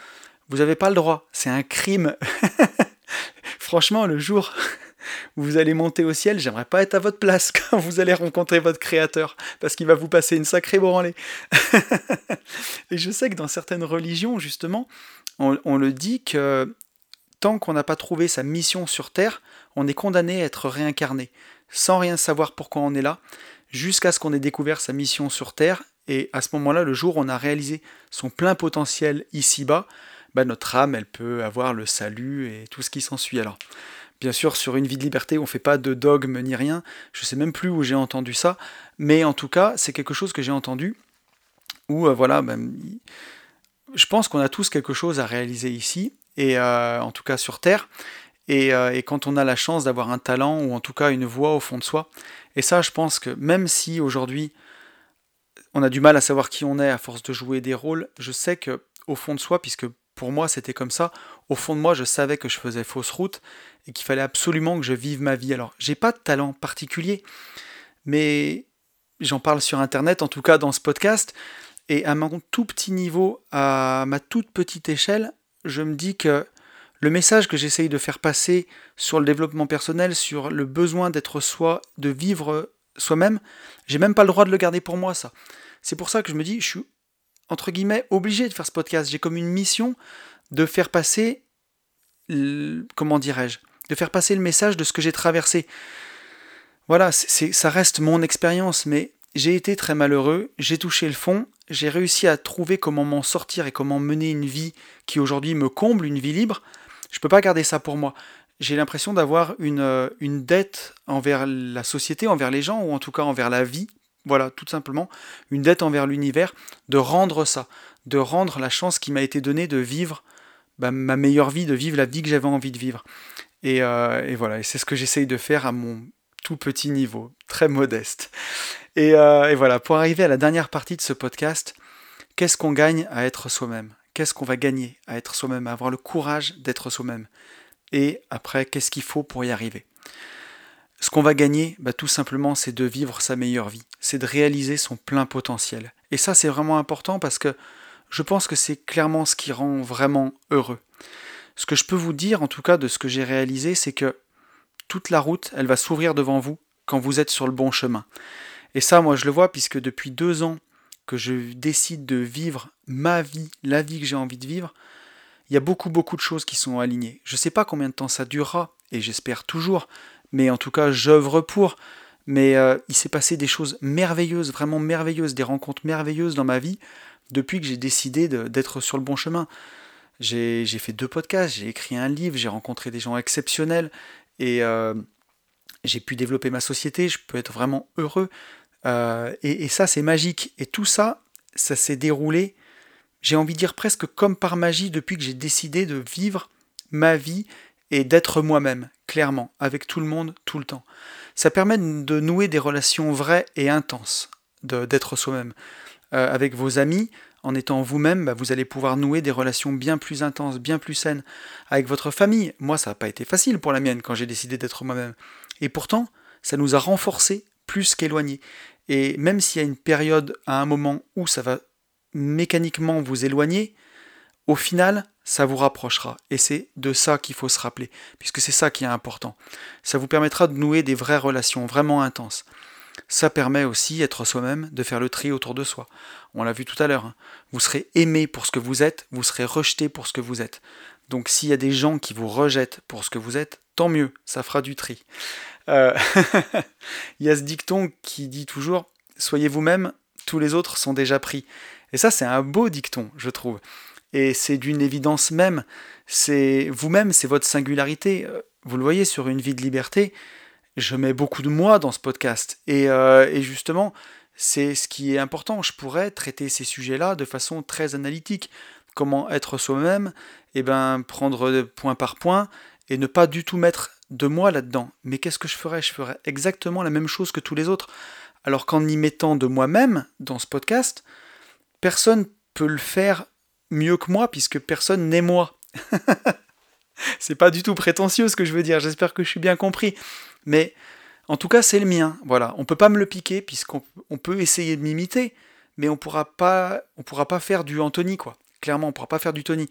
Speaker 1: Vous n'avez pas le droit, c'est un crime. [LAUGHS] Franchement, le jour vous allez monter au ciel, j'aimerais pas être à votre place [LAUGHS] quand vous allez rencontrer votre créateur, parce qu'il va vous passer une sacrée branlée. [LAUGHS] et je sais que dans certaines religions, justement, on, le dit que tant qu'on n'a pas trouvé sa mission sur Terre, on est condamné à être réincarné, sans rien savoir pourquoi on est là, jusqu'à ce qu'on ait découvert sa mission sur Terre, et à ce moment-là, le jour où on a réalisé son plein potentiel ici-bas, bah, notre âme, elle peut avoir le salut et tout ce qui s'ensuit alors. Bien sûr, sur une vie de liberté, on ne fait pas de dogme ni rien. Je ne sais même plus où j'ai entendu ça. Mais en tout cas, c'est quelque chose que j'ai entendu. Où, euh, voilà, ben, je pense qu'on a tous quelque chose à réaliser ici. Et euh, en tout cas sur Terre. Euh, et, quand on a la chance d'avoir un talent ou en tout cas une voix au fond de soi. Et ça, je pense que même si aujourd'hui on a du mal à savoir qui on est à force de jouer des rôles, je sais que au fond de soi, puisque pour moi c'était comme ça, au fond de moi je savais que je faisais fausse route et qu'il fallait absolument que je vive ma vie. Alors, j'ai pas de talent particulier, mais j'en parle sur internet, en tout cas dans ce podcast, et à mon tout petit niveau, à ma toute petite échelle, je me dis que le message que j'essaye de faire passer sur le développement personnel, sur le besoin d'être soi, de vivre soi-même, j'ai même pas le droit de le garder pour moi, ça. C'est pour ça que je me dis, je suis entre guillemets obligé de faire ce podcast. J'ai comme une mission de faire passer, comment dirais-je, de faire passer le message de ce que j'ai traversé. Voilà, c'est, ça reste mon expérience, mais j'ai été très malheureux, j'ai touché le fond, j'ai réussi à trouver comment m'en sortir et comment mener une vie qui aujourd'hui me comble, une vie libre. Je peux pas garder ça pour moi. J'ai l'impression d'avoir une, euh, une dette envers la société, envers les gens, ou en tout cas envers la vie. Voilà, tout simplement, une dette envers l'univers, de rendre ça, de rendre la chance qui m'a été donnée de vivre bah, ma meilleure vie, de vivre la vie que j'avais envie de vivre. Euh, et, voilà, et c'est ce que j'essaye de faire à mon tout petit niveau, très modeste. Et, euh, voilà, pour arriver à la dernière partie de ce podcast, qu'est-ce qu'on gagne à être soi-même? Qu'est-ce qu'on va gagner à être soi-même, à avoir le courage d'être soi-même? Et après, qu'est-ce qu'il faut pour y arriver? Ce qu'on va gagner, bah, tout simplement, c'est de vivre sa meilleure vie, c'est de réaliser son plein potentiel. Et ça, c'est vraiment important parce que je pense que c'est clairement ce qui rend vraiment heureux. Ce que je peux vous dire, en tout cas, de ce que j'ai réalisé, c'est que toute la route, elle va s'ouvrir devant vous quand vous êtes sur le bon chemin. Et ça, moi, je le vois puisque depuis deux ans que je décide de vivre ma vie, la vie que j'ai envie de vivre, il y a beaucoup, beaucoup de choses qui sont alignées. Je ne sais pas combien de temps ça durera, et j'espère toujours, mais en tout cas, j'œuvre pour. Mais euh, il s'est passé des choses merveilleuses, vraiment merveilleuses, des rencontres merveilleuses dans ma vie depuis que j'ai décidé d'être sur le bon chemin. J'ai fait deux podcasts, j'ai écrit un livre, j'ai rencontré des gens exceptionnels et euh, j'ai pu développer ma société, je peux être vraiment heureux. Euh, et, et, ça, c'est magique. Et tout ça, ça s'est déroulé, j'ai envie de dire presque comme par magie depuis que j'ai décidé de vivre ma vie et d'être moi-même, clairement, avec tout le monde, tout le temps. Ça permet de nouer des relations vraies et intenses, d'être soi-même. Euh, avec vos amis, en étant vous-même, bah, vous allez pouvoir nouer des relations bien plus intenses, bien plus saines. Avec votre famille, moi, ça n'a pas été facile pour la mienne quand j'ai décidé d'être moi-même. Et pourtant, ça nous a renforcés plus qu'éloignés. Et même s'il y a une période, à un moment où ça va mécaniquement vous éloigner, au final, ça vous rapprochera. Et c'est de ça qu'il faut se rappeler, puisque c'est ça qui est important. Ça vous permettra de nouer des vraies relations vraiment intenses. Ça permet aussi, être soi-même, de faire le tri autour de soi. On l'a vu tout à l'heure. Hein. Vous serez aimé pour ce que vous êtes, vous serez rejeté pour ce que vous êtes. Donc s'il y a des gens qui vous rejettent pour ce que vous êtes, tant mieux, ça fera du tri. Euh, [LAUGHS] il y a ce dicton qui dit toujours Soyez vous-même, tous les autres sont déjà pris. Et ça, c'est un beau dicton, je trouve. Et c'est d'une évidence même. C'est vous-même, c'est votre singularité. Euh, vous le voyez sur une vie de liberté. Je mets beaucoup de moi dans ce podcast. Et, euh, et justement, c'est ce qui est important. Je pourrais traiter ces sujets-là de façon très analytique. Comment être soi-même, et eh ben prendre point par point et ne pas du tout mettre de moi là-dedans. Mais qu'est-ce que je ferais? Je ferais exactement la même chose que tous les autres. Alors qu'en y mettant de moi-même dans ce podcast, personne peut le faire mieux que moi puisque personne n'est moi. [LAUGHS] c'est pas du tout prétentieux ce que je veux dire, j'espère que je suis bien compris. Mais en tout cas, c'est le mien. Voilà, on peut pas me le piquer puisqu'on peut essayer de m'imiter, mais on pourra pas pourra pas faire du Anthony quoi. Clairement, on pourra pas faire du Tony.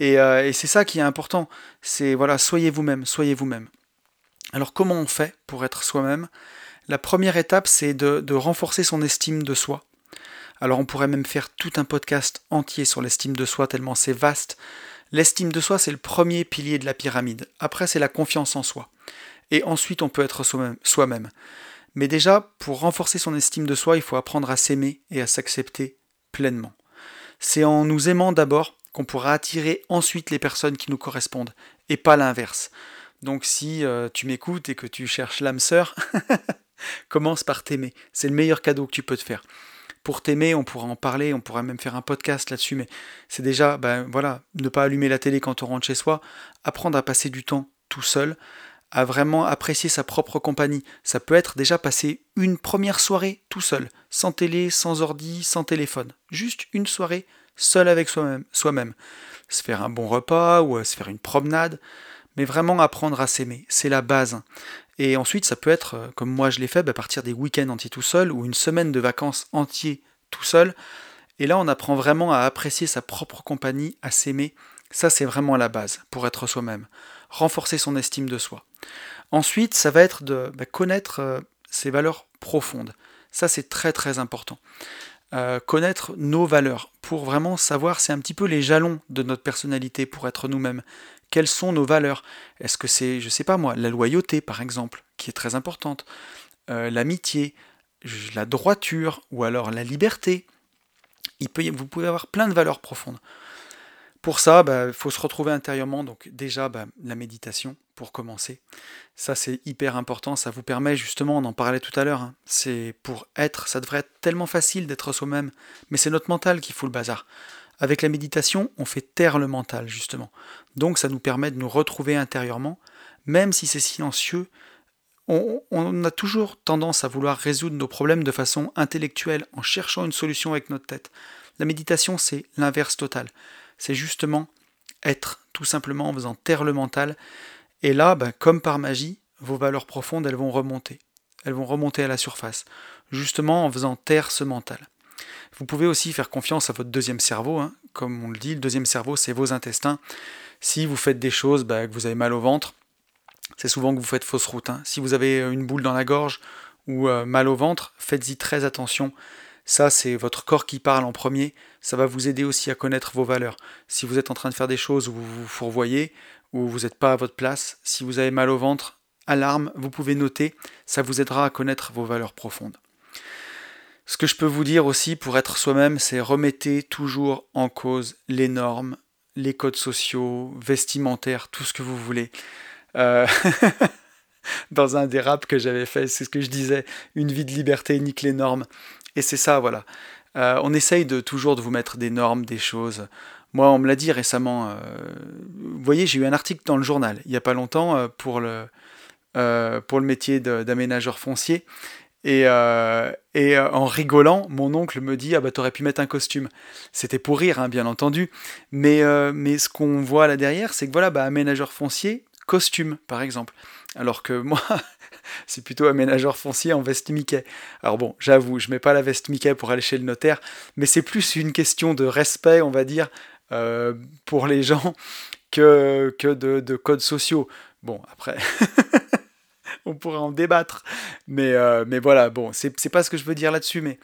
Speaker 1: Et, euh, et c'est ça qui est important. C'est voilà, soyez vous-même, soyez vous-même. Alors comment on fait pour être soi-même? La première étape, c'est de, renforcer son estime de soi. Alors on pourrait même faire tout un podcast entier sur l'estime de soi, tellement c'est vaste. L'estime de soi, c'est le premier pilier de la pyramide. Après, c'est la confiance en soi. Et ensuite, on peut être soi-même. Mais déjà, pour renforcer son estime de soi, il faut apprendre à s'aimer et à s'accepter pleinement. C'est en nous aimant d'abord qu'on pourra attirer ensuite les personnes qui nous correspondent, et pas l'inverse. Donc si euh, tu m'écoutes et que tu cherches l'âme sœur, [LAUGHS] Commence par t'aimer. C'est le meilleur cadeau que tu peux te faire. Pour t'aimer, on pourra en parler, on pourra même faire un podcast là-dessus, mais c'est déjà, ben voilà, ne pas allumer la télé quand on rentre chez soi, apprendre à passer du temps tout seul, à vraiment apprécier sa propre compagnie. Ça peut être déjà passer une première soirée tout seul, sans télé, sans ordi, sans téléphone. Juste une soirée seul avec soi-même. Se faire un bon repas ou euh, se faire une promenade mais vraiment apprendre à s'aimer, c'est la base. Et ensuite, ça peut être, euh, comme moi je l'ai fait, bah, à partir des week-ends entiers tout seul, ou une semaine de vacances entiers tout seul. Et là, on apprend vraiment à apprécier sa propre compagnie, à s'aimer. Ça, c'est vraiment la base pour être soi-même. Renforcer son estime de soi. Ensuite, ça va être de bah, connaître euh, ses valeurs profondes. Ça, c'est très très important. Euh, connaître nos valeurs pour vraiment savoir, c'est un petit peu les jalons de notre personnalité pour être nous-mêmes. Quelles sont nos valeurs? Est-ce que c'est, je sais pas moi, la loyauté par exemple, qui est très importante, euh, l'amitié, la droiture ou alors la liberté? Il peut, Vous pouvez avoir plein de valeurs profondes. Pour ça, il bah, faut se retrouver intérieurement. Donc déjà, bah, la méditation, pour commencer. Ça, c'est hyper important. Ça vous permet justement, on en parlait tout à l'heure, hein, c'est pour être, ça devrait être tellement facile d'être soi-même. Mais c'est notre mental qui fout le bazar. Avec la méditation, on fait taire le mental, justement. Donc ça nous permet de nous retrouver intérieurement, même si c'est silencieux. On, on, a toujours tendance à vouloir résoudre nos problèmes de façon intellectuelle, en cherchant une solution avec notre tête. La méditation, c'est l'inverse total c'est justement être, tout simplement en faisant taire le mental. Et là, ben, comme par magie, vos valeurs profondes, elles vont remonter. Elles vont remonter à la surface, justement en faisant taire ce mental. Vous pouvez aussi faire confiance à votre deuxième cerveau. Hein. Comme on le dit, le deuxième cerveau, c'est vos intestins. Si vous faites des choses, ben, que vous avez mal au ventre, c'est souvent que vous faites fausse route. Hein. Si vous avez une boule dans la gorge ou euh, mal au ventre, faites-y très attention. Ça, c'est votre corps qui parle en premier. Ça va vous aider aussi à connaître vos valeurs. Si vous êtes en train de faire des choses où vous vous fourvoyez, ou vous n'êtes pas à votre place, si vous avez mal au ventre, alarme, vous pouvez noter. Ça vous aidera à connaître vos valeurs profondes. Ce que je peux vous dire aussi pour être soi-même, c'est remettez toujours en cause les normes, les codes sociaux, vestimentaires, tout ce que vous voulez. Euh, [LAUGHS] dans un des raps que j'avais fait, c'est ce que je disais, une vie de liberté nique les normes. Et c'est ça, voilà. Euh, on essaye de toujours de vous mettre des normes, des choses. Moi, on me l'a dit récemment. Euh, vous voyez, j'ai eu un article dans le journal il n'y a pas longtemps pour, le, pour le métier d'aménageur foncier. Et, et en rigolant, mon oncle me dit Ah bah t'aurais pu mettre un costume. C'était pour rire, hein, bien entendu. Mais, mais ce qu'on voit là derrière, c'est que voilà, bah, aménageur foncier, costume, par exemple. Alors que moi, [LAUGHS] [LAUGHS] c'est plutôt aménageur foncier en veste Mickey. Alors bon, j'avoue, je mets pas la veste Mickey pour aller chez le notaire, mais c'est plus une question de respect, on va dire, euh, pour les gens [LAUGHS] que, que de, codes sociaux. Bon, après, [LAUGHS] on pourrait en débattre, mais, euh, mais voilà, bon, c'est pas ce que je veux dire là-dessus, mais,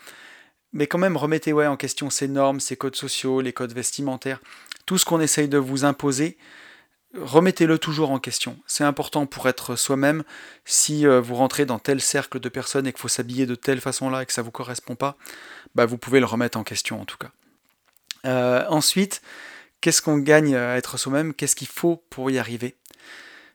Speaker 1: mais quand même, remettez ouais, en question ces normes, ces codes sociaux, les codes vestimentaires, tout ce qu'on essaye de vous imposer remettez-le toujours en question. C'est important pour être soi-même. Si euh, vous rentrez dans tel cercle de personnes et qu'il faut s'habiller de telle façon-là et que ça ne vous correspond pas, bah, vous pouvez le remettre en question en tout cas. Euh, ensuite, qu'est-ce qu'on gagne à être soi-même? Qu'est-ce qu'il faut pour y arriver?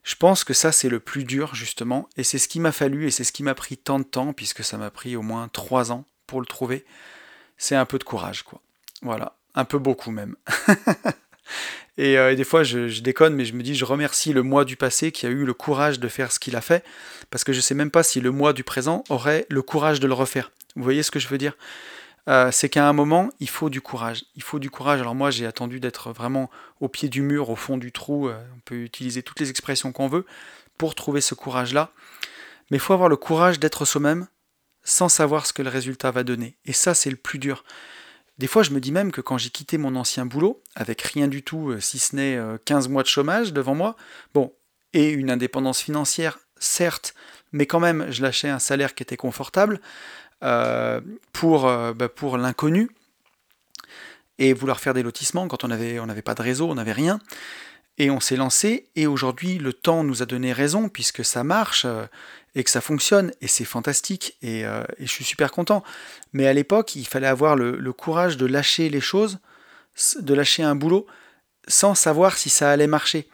Speaker 1: Je pense que ça c'est le plus dur justement, et c'est ce qui m'a fallu et c'est ce qui m'a pris tant de temps, puisque ça m'a pris au moins trois ans pour le trouver. C'est un peu de courage, quoi. Voilà, un peu beaucoup même. [LAUGHS] Euh, et, des fois, je, déconne, mais je me dis, je remercie le moi du passé qui a eu le courage de faire ce qu'il a fait, parce que je ne sais même pas si le moi du présent aurait le courage de le refaire. Vous voyez ce que je veux dire? Euh, C'est qu'à un moment, il faut du courage. Il faut du courage. Alors moi, j'ai attendu d'être vraiment au pied du mur, au fond du trou. Euh, on peut utiliser toutes les expressions qu'on veut pour trouver ce courage-là. Mais il faut avoir le courage d'être soi-même sans savoir ce que le résultat va donner. Et ça, c'est le plus dur. Des fois, je me dis même que quand j'ai quitté mon ancien boulot, avec rien du tout, euh, si ce n'est 15 euh, mois de chômage devant moi, bon, et une indépendance financière, certes, mais quand même, je lâchais un salaire qui était confortable euh, pour, bah, pour l'inconnu, et vouloir faire des lotissements quand on n'avait pas de réseau, on n'avait rien. Et on s'est lancé, et aujourd'hui le temps nous a donné raison, puisque ça marche, et que ça fonctionne, et c'est fantastique, euh, et, je suis super content. Mais à l'époque, il fallait avoir le, courage de lâcher les choses, de lâcher un boulot, sans savoir si ça allait marcher.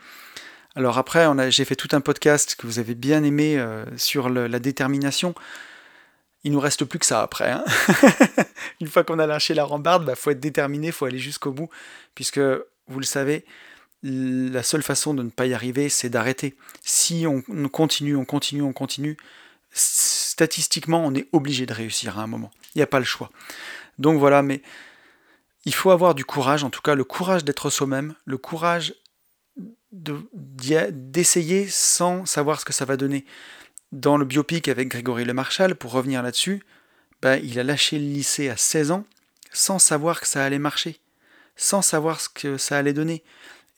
Speaker 1: Alors après, j'ai fait tout un podcast que vous avez bien aimé euh, sur la détermination. Il nous reste plus que ça après. Hein. [LAUGHS] Une fois qu'on a lâché la rambarde, il bah, faut être déterminé, il faut aller jusqu'au bout, puisque vous le savez, la seule façon de ne pas y arriver, c'est d'arrêter. Si on continue, on continue, on continue, statistiquement, on est obligé de réussir à un moment. Il n'y a pas le choix. Donc voilà, mais il faut avoir du courage, en tout cas le courage d'être soi-même, le courage d'essayer sans savoir ce que ça va donner. Dans le biopic avec Grégory Le Marchal, pour revenir là-dessus, ben, il a lâché le lycée à 16 ans sans savoir que ça allait marcher, sans savoir ce que ça allait donner.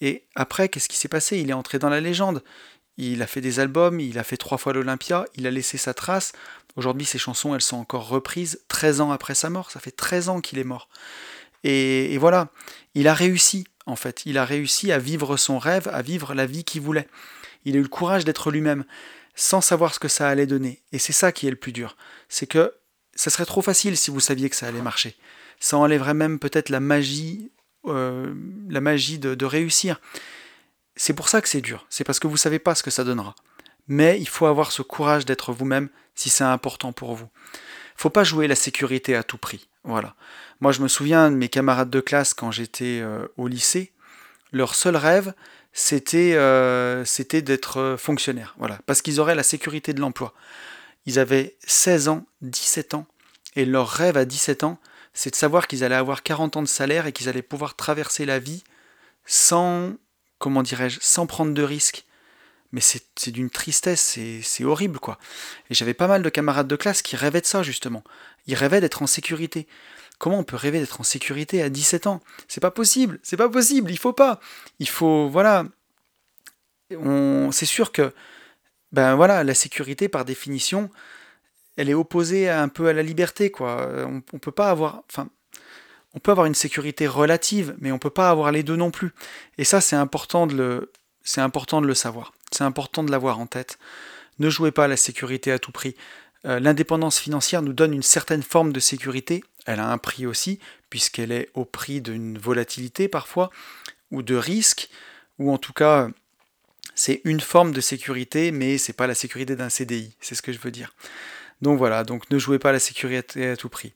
Speaker 1: Et après, qu'est-ce qui s'est passé? Il est entré dans la légende. Il a fait des albums, il a fait trois fois l'Olympia, il a laissé sa trace. Aujourd'hui, ses chansons, elles sont encore reprises 13 ans après sa mort. Ça fait 13 ans qu'il est mort. Et, voilà, il a réussi, en fait. Il a réussi à vivre son rêve, à vivre la vie qu'il voulait. Il a eu le courage d'être lui-même, sans savoir ce que ça allait donner. Et c'est ça qui est le plus dur. C'est que ça serait trop facile si vous saviez que ça allait marcher. Ça enlèverait même peut-être la magie euh, la magie de, réussir. C'est pour ça que c'est dur, c'est parce que vous ne savez pas ce que ça donnera. Mais il faut avoir ce courage d'être vous-même si c'est important pour vous. Faut pas jouer la sécurité à tout prix. Voilà. Moi, je me souviens de mes camarades de classe quand j'étais euh, au lycée. Leur seul rêve, c'était euh, d'être fonctionnaire. Voilà, parce qu'ils auraient la sécurité de l'emploi. Ils avaient 16 ans, 17 ans, et leur rêve à 17 ans, c'est de savoir qu'ils allaient avoir 40 ans de salaire et qu'ils allaient pouvoir traverser la vie sans comment dirais-je, sans prendre de risques. Mais c'est d'une tristesse, c'est horrible quoi. Et j'avais pas mal de camarades de classe qui rêvaient de ça justement. Ils rêvaient d'être en sécurité. Comment on peut rêver d'être en sécurité à 17 ans? C'est pas possible, c'est pas possible, il faut pas. Il faut, voilà. C'est sûr que, ben voilà, la sécurité par définition, elle est opposée un peu à la liberté quoi. On, on peut pas avoir, enfin, on peut avoir une sécurité relative, mais on peut pas avoir les deux non plus. Et ça, c'est important de le, savoir. C'est important de l'avoir en tête. Ne jouez pas à la sécurité à tout prix. Euh, l'indépendance financière nous donne une certaine forme de sécurité. Elle a un prix aussi, puisqu'elle est au prix d'une volatilité parfois, ou de risque, ou en tout cas, c'est une forme de sécurité, mais c'est pas la sécurité d'un CDI. C'est ce que je veux dire. Donc voilà, donc ne jouez pas à la sécurité à tout prix.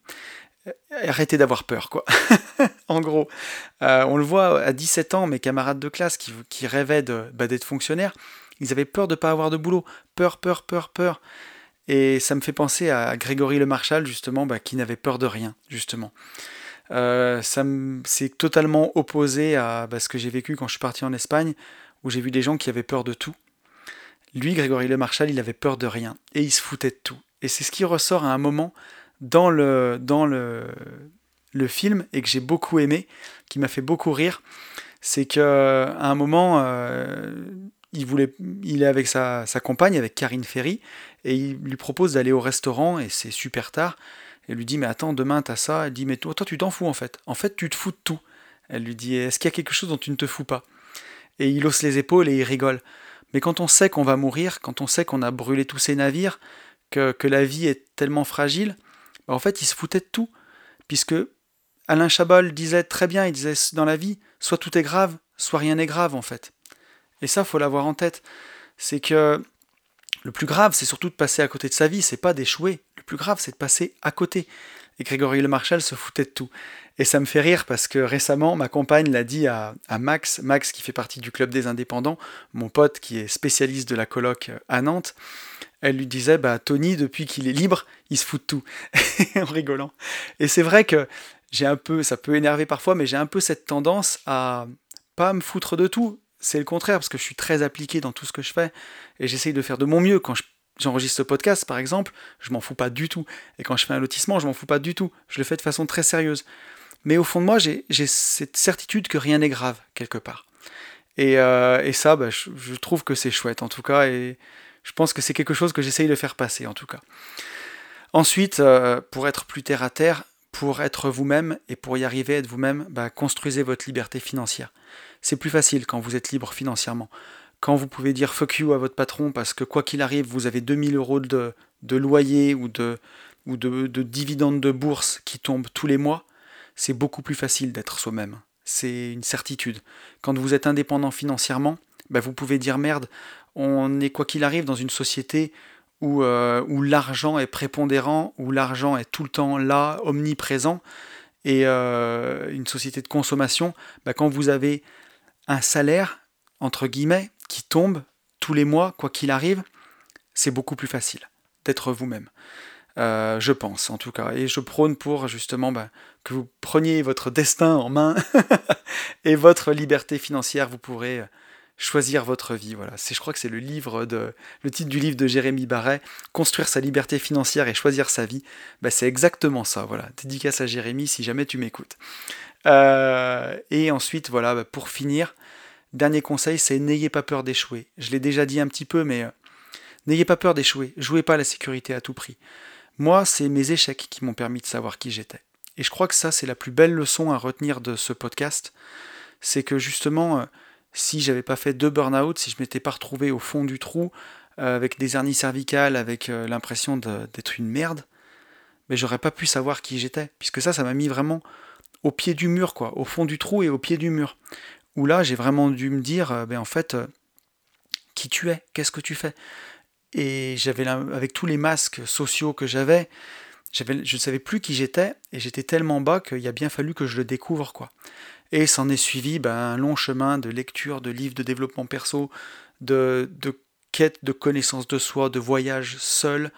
Speaker 1: Euh, arrêtez d'avoir peur, quoi. [LAUGHS] en gros, euh, on le voit à 17 ans, mes camarades de classe qui, rêvaient bah, d'être fonctionnaires, ils avaient peur de ne pas avoir de boulot. Peur, peur, peur, peur. Et ça me fait penser à Grégory Le Marchal, justement, bah, qui n'avait peur de rien, justement. Euh, c'est totalement opposé à bah, ce que j'ai vécu quand je suis parti en Espagne, où j'ai vu des gens qui avaient peur de tout. Lui, Grégory Le Marchal, il avait peur de rien, et il se foutait de tout. Et c'est ce qui ressort à un moment dans le, film et que j'ai beaucoup aimé, qui m'a fait beaucoup rire, c'est qu'à un moment, euh, il, voulait, il est avec sa, sa, compagne, avec Karine Ferry, et il lui propose d'aller au restaurant, et c'est super tard. Elle lui dit, mais attends, demain t'as ça. Elle dit, mais toi, toi tu t'en fous en fait. En fait, tu te fous de tout. Elle lui dit, est-ce qu'il y a quelque chose dont tu ne te fous pas? Et il hausse les épaules et il rigole. Mais quand on sait qu'on va mourir, quand on sait qu'on a brûlé tous ces navires, que, la vie est tellement fragile, en fait, il se foutait de tout, puisque Alain Chabol disait très bien, il disait dans la vie, soit tout est grave, soit rien n'est grave en fait. Et ça, faut l'avoir en tête. C'est que le plus grave, c'est surtout de passer à côté de sa vie, c'est pas d'échouer. Le plus grave, c'est de passer à côté. Et Grégory Le Marchal se foutait de tout. Et ça me fait rire parce que récemment, ma compagne l'a dit à, à, Max, Max qui fait partie du Club des Indépendants, mon pote qui est spécialiste de la coloc à Nantes elle lui disait bah Tony depuis qu'il est libre il se fout de tout. [LAUGHS] En rigolant. Et c'est vrai que j'ai un peu ça peut énerver parfois mais j'ai un peu cette tendance à pas me foutre de tout. C'est le contraire parce que je suis très appliqué dans tout ce que je fais et j'essaye de faire de mon mieux. Quand j'enregistre ce podcast par exemple je m'en fous pas du tout. Et quand je fais un lotissement je m'en fous pas du tout. Je le fais de façon très sérieuse mais au fond de moi j'ai cette certitude que rien n'est grave quelque part et, euh, ça bah, je, trouve que c'est chouette en tout cas et je pense que c'est quelque chose que j'essaye de faire passer en tout cas. Ensuite, euh, pour être plus terre à terre, pour être vous-même et pour y arriver être vous-même, bah, construisez votre liberté financière. C'est plus facile quand vous êtes libre financièrement. Quand vous pouvez dire fuck you à votre patron parce que quoi qu'il arrive, vous avez 2000 euros de, de loyer ou, de, ou de, de dividendes de bourse qui tombent tous les mois, c'est beaucoup plus facile d'être soi-même. C'est une certitude. Quand vous êtes indépendant financièrement, bah, vous pouvez dire merde, on est quoi qu'il arrive dans une société où, euh, où l'argent est prépondérant, où l'argent est tout le temps là, omniprésent, et euh, une société de consommation, bah, quand vous avez un salaire, entre guillemets, qui tombe tous les mois, quoi qu'il arrive, c'est beaucoup plus facile d'être vous-même. Euh, je pense en tout cas. Et je prône pour justement bah, que vous preniez votre destin en main [LAUGHS] et votre liberté financière, vous pourrez choisir votre vie. Voilà, c'est, je crois que c'est le livre de, le titre du livre de Jérémy Barret, construire sa liberté financière et choisir sa vie. Bah, c'est exactement ça. Voilà, dédicace à Jérémy si jamais tu m'écoutes. Euh, et ensuite, voilà, bah, pour finir, dernier conseil, c'est n'ayez pas peur d'échouer. Je l'ai déjà dit un petit peu, mais euh, n'ayez pas peur d'échouer. Jouez pas la sécurité à tout prix. Moi, c'est mes échecs qui m'ont permis de savoir qui j'étais. Et je crois que ça, c'est la plus belle leçon à retenir de ce podcast. C'est que justement, euh, si j'avais pas fait deux burn-out, si je m'étais pas retrouvé au fond du trou, euh, avec des hernies cervicales, avec euh, l'impression d'être une merde, mais j'aurais pas pu savoir qui j'étais. Puisque ça, ça m'a mis vraiment au pied du mur, quoi, au fond du trou et au pied du mur. Où là, j'ai vraiment dû me dire, ben en fait, qui tu es, qu'est-ce que tu fais? Et j'avais, avec tous les masques sociaux que j'avais, je ne savais plus qui j'étais, et j'étais tellement bas qu'il a bien fallu que je le découvre, quoi. Et s'en est suivi ben, un long chemin de lecture, de livres de développement perso, de, de quête de connaissance de soi, de voyage seul,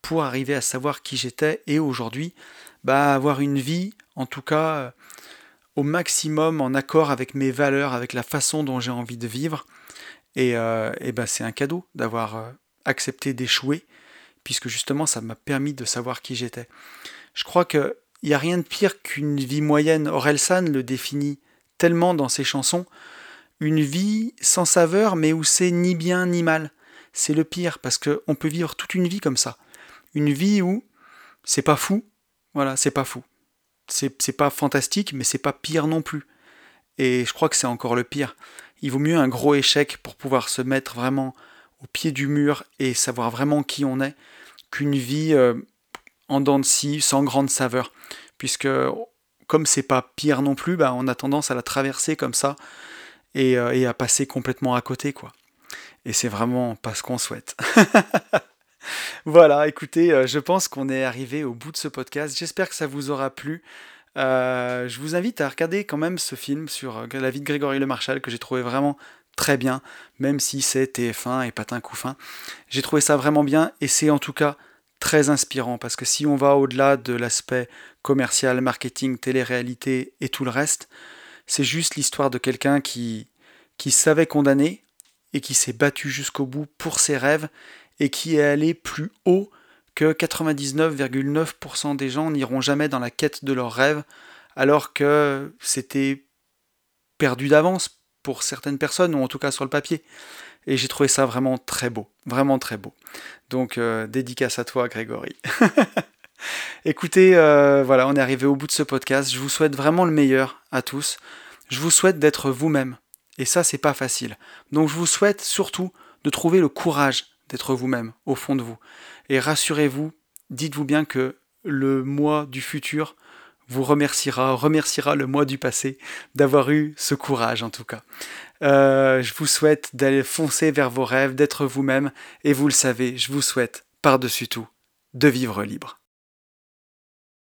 Speaker 1: pour arriver à savoir qui j'étais et aujourd'hui, ben, avoir une vie, en tout cas, au maximum en accord avec mes valeurs, avec la façon dont j'ai envie de vivre. Et, euh, ben c'est un cadeau d'avoir euh, accepté d'échouer, puisque justement ça m'a permis de savoir qui j'étais. Je crois qu'il n'y a rien de pire qu'une vie moyenne. Orelsan le définit tellement dans ses chansons. Une vie sans saveur, mais où c'est ni bien ni mal. C'est le pire, parce qu'on peut vivre toute une vie comme ça. Une vie où c'est pas fou, voilà, c'est pas fou. C'est pas fantastique, mais c'est pas pire non plus. Et je crois que c'est encore le pire. Il vaut mieux un gros échec pour pouvoir se mettre vraiment au pied du mur et savoir vraiment qui on est, qu'une vie euh, en dents de scie, sans grande saveur. Puisque comme c'est pas pire non plus, bah, on a tendance à la traverser comme ça et, euh, et à passer complètement à côté, quoi. Et c'est vraiment pas ce qu'on souhaite. [LAUGHS] voilà, écoutez, euh, je pense qu'on est arrivé au bout de ce podcast. J'espère que ça vous aura plu. Je vous invite à regarder quand même ce film sur la vie de Grégory Le Marchal que j'ai trouvé vraiment très bien, même si c'est TF1 et patin couffin. J'ai trouvé ça vraiment bien et c'est en tout cas très inspirant parce que si on va au-delà de l'aspect commercial, marketing, télé-réalité et tout le reste, c'est juste l'histoire de quelqu'un qui, qui savait condamner et qui s'est battu jusqu'au bout pour ses rêves et qui est allé plus haut que 99,9% des gens n'iront jamais dans la quête de leurs rêves, alors que c'était perdu d'avance pour certaines personnes, ou en tout cas sur le papier. Et j'ai trouvé ça vraiment très beau, vraiment très beau. Donc euh, dédicace à toi Grégory. [LAUGHS] Écoutez, euh, voilà, on est arrivé au bout de ce podcast. Je vous souhaite vraiment le meilleur à tous. Je vous souhaite d'être vous-même. Et ça, c'est pas facile. Donc je vous souhaite surtout de trouver le courage d'être vous-même, au fond de vous. Et rassurez-vous, dites-vous bien que le moi du futur vous remerciera, remerciera le moi du passé d'avoir eu ce courage en tout cas. Euh, je vous souhaite d'aller foncer vers vos rêves, d'être vous-même, et vous le savez, je vous souhaite, par-dessus tout, de vivre libre.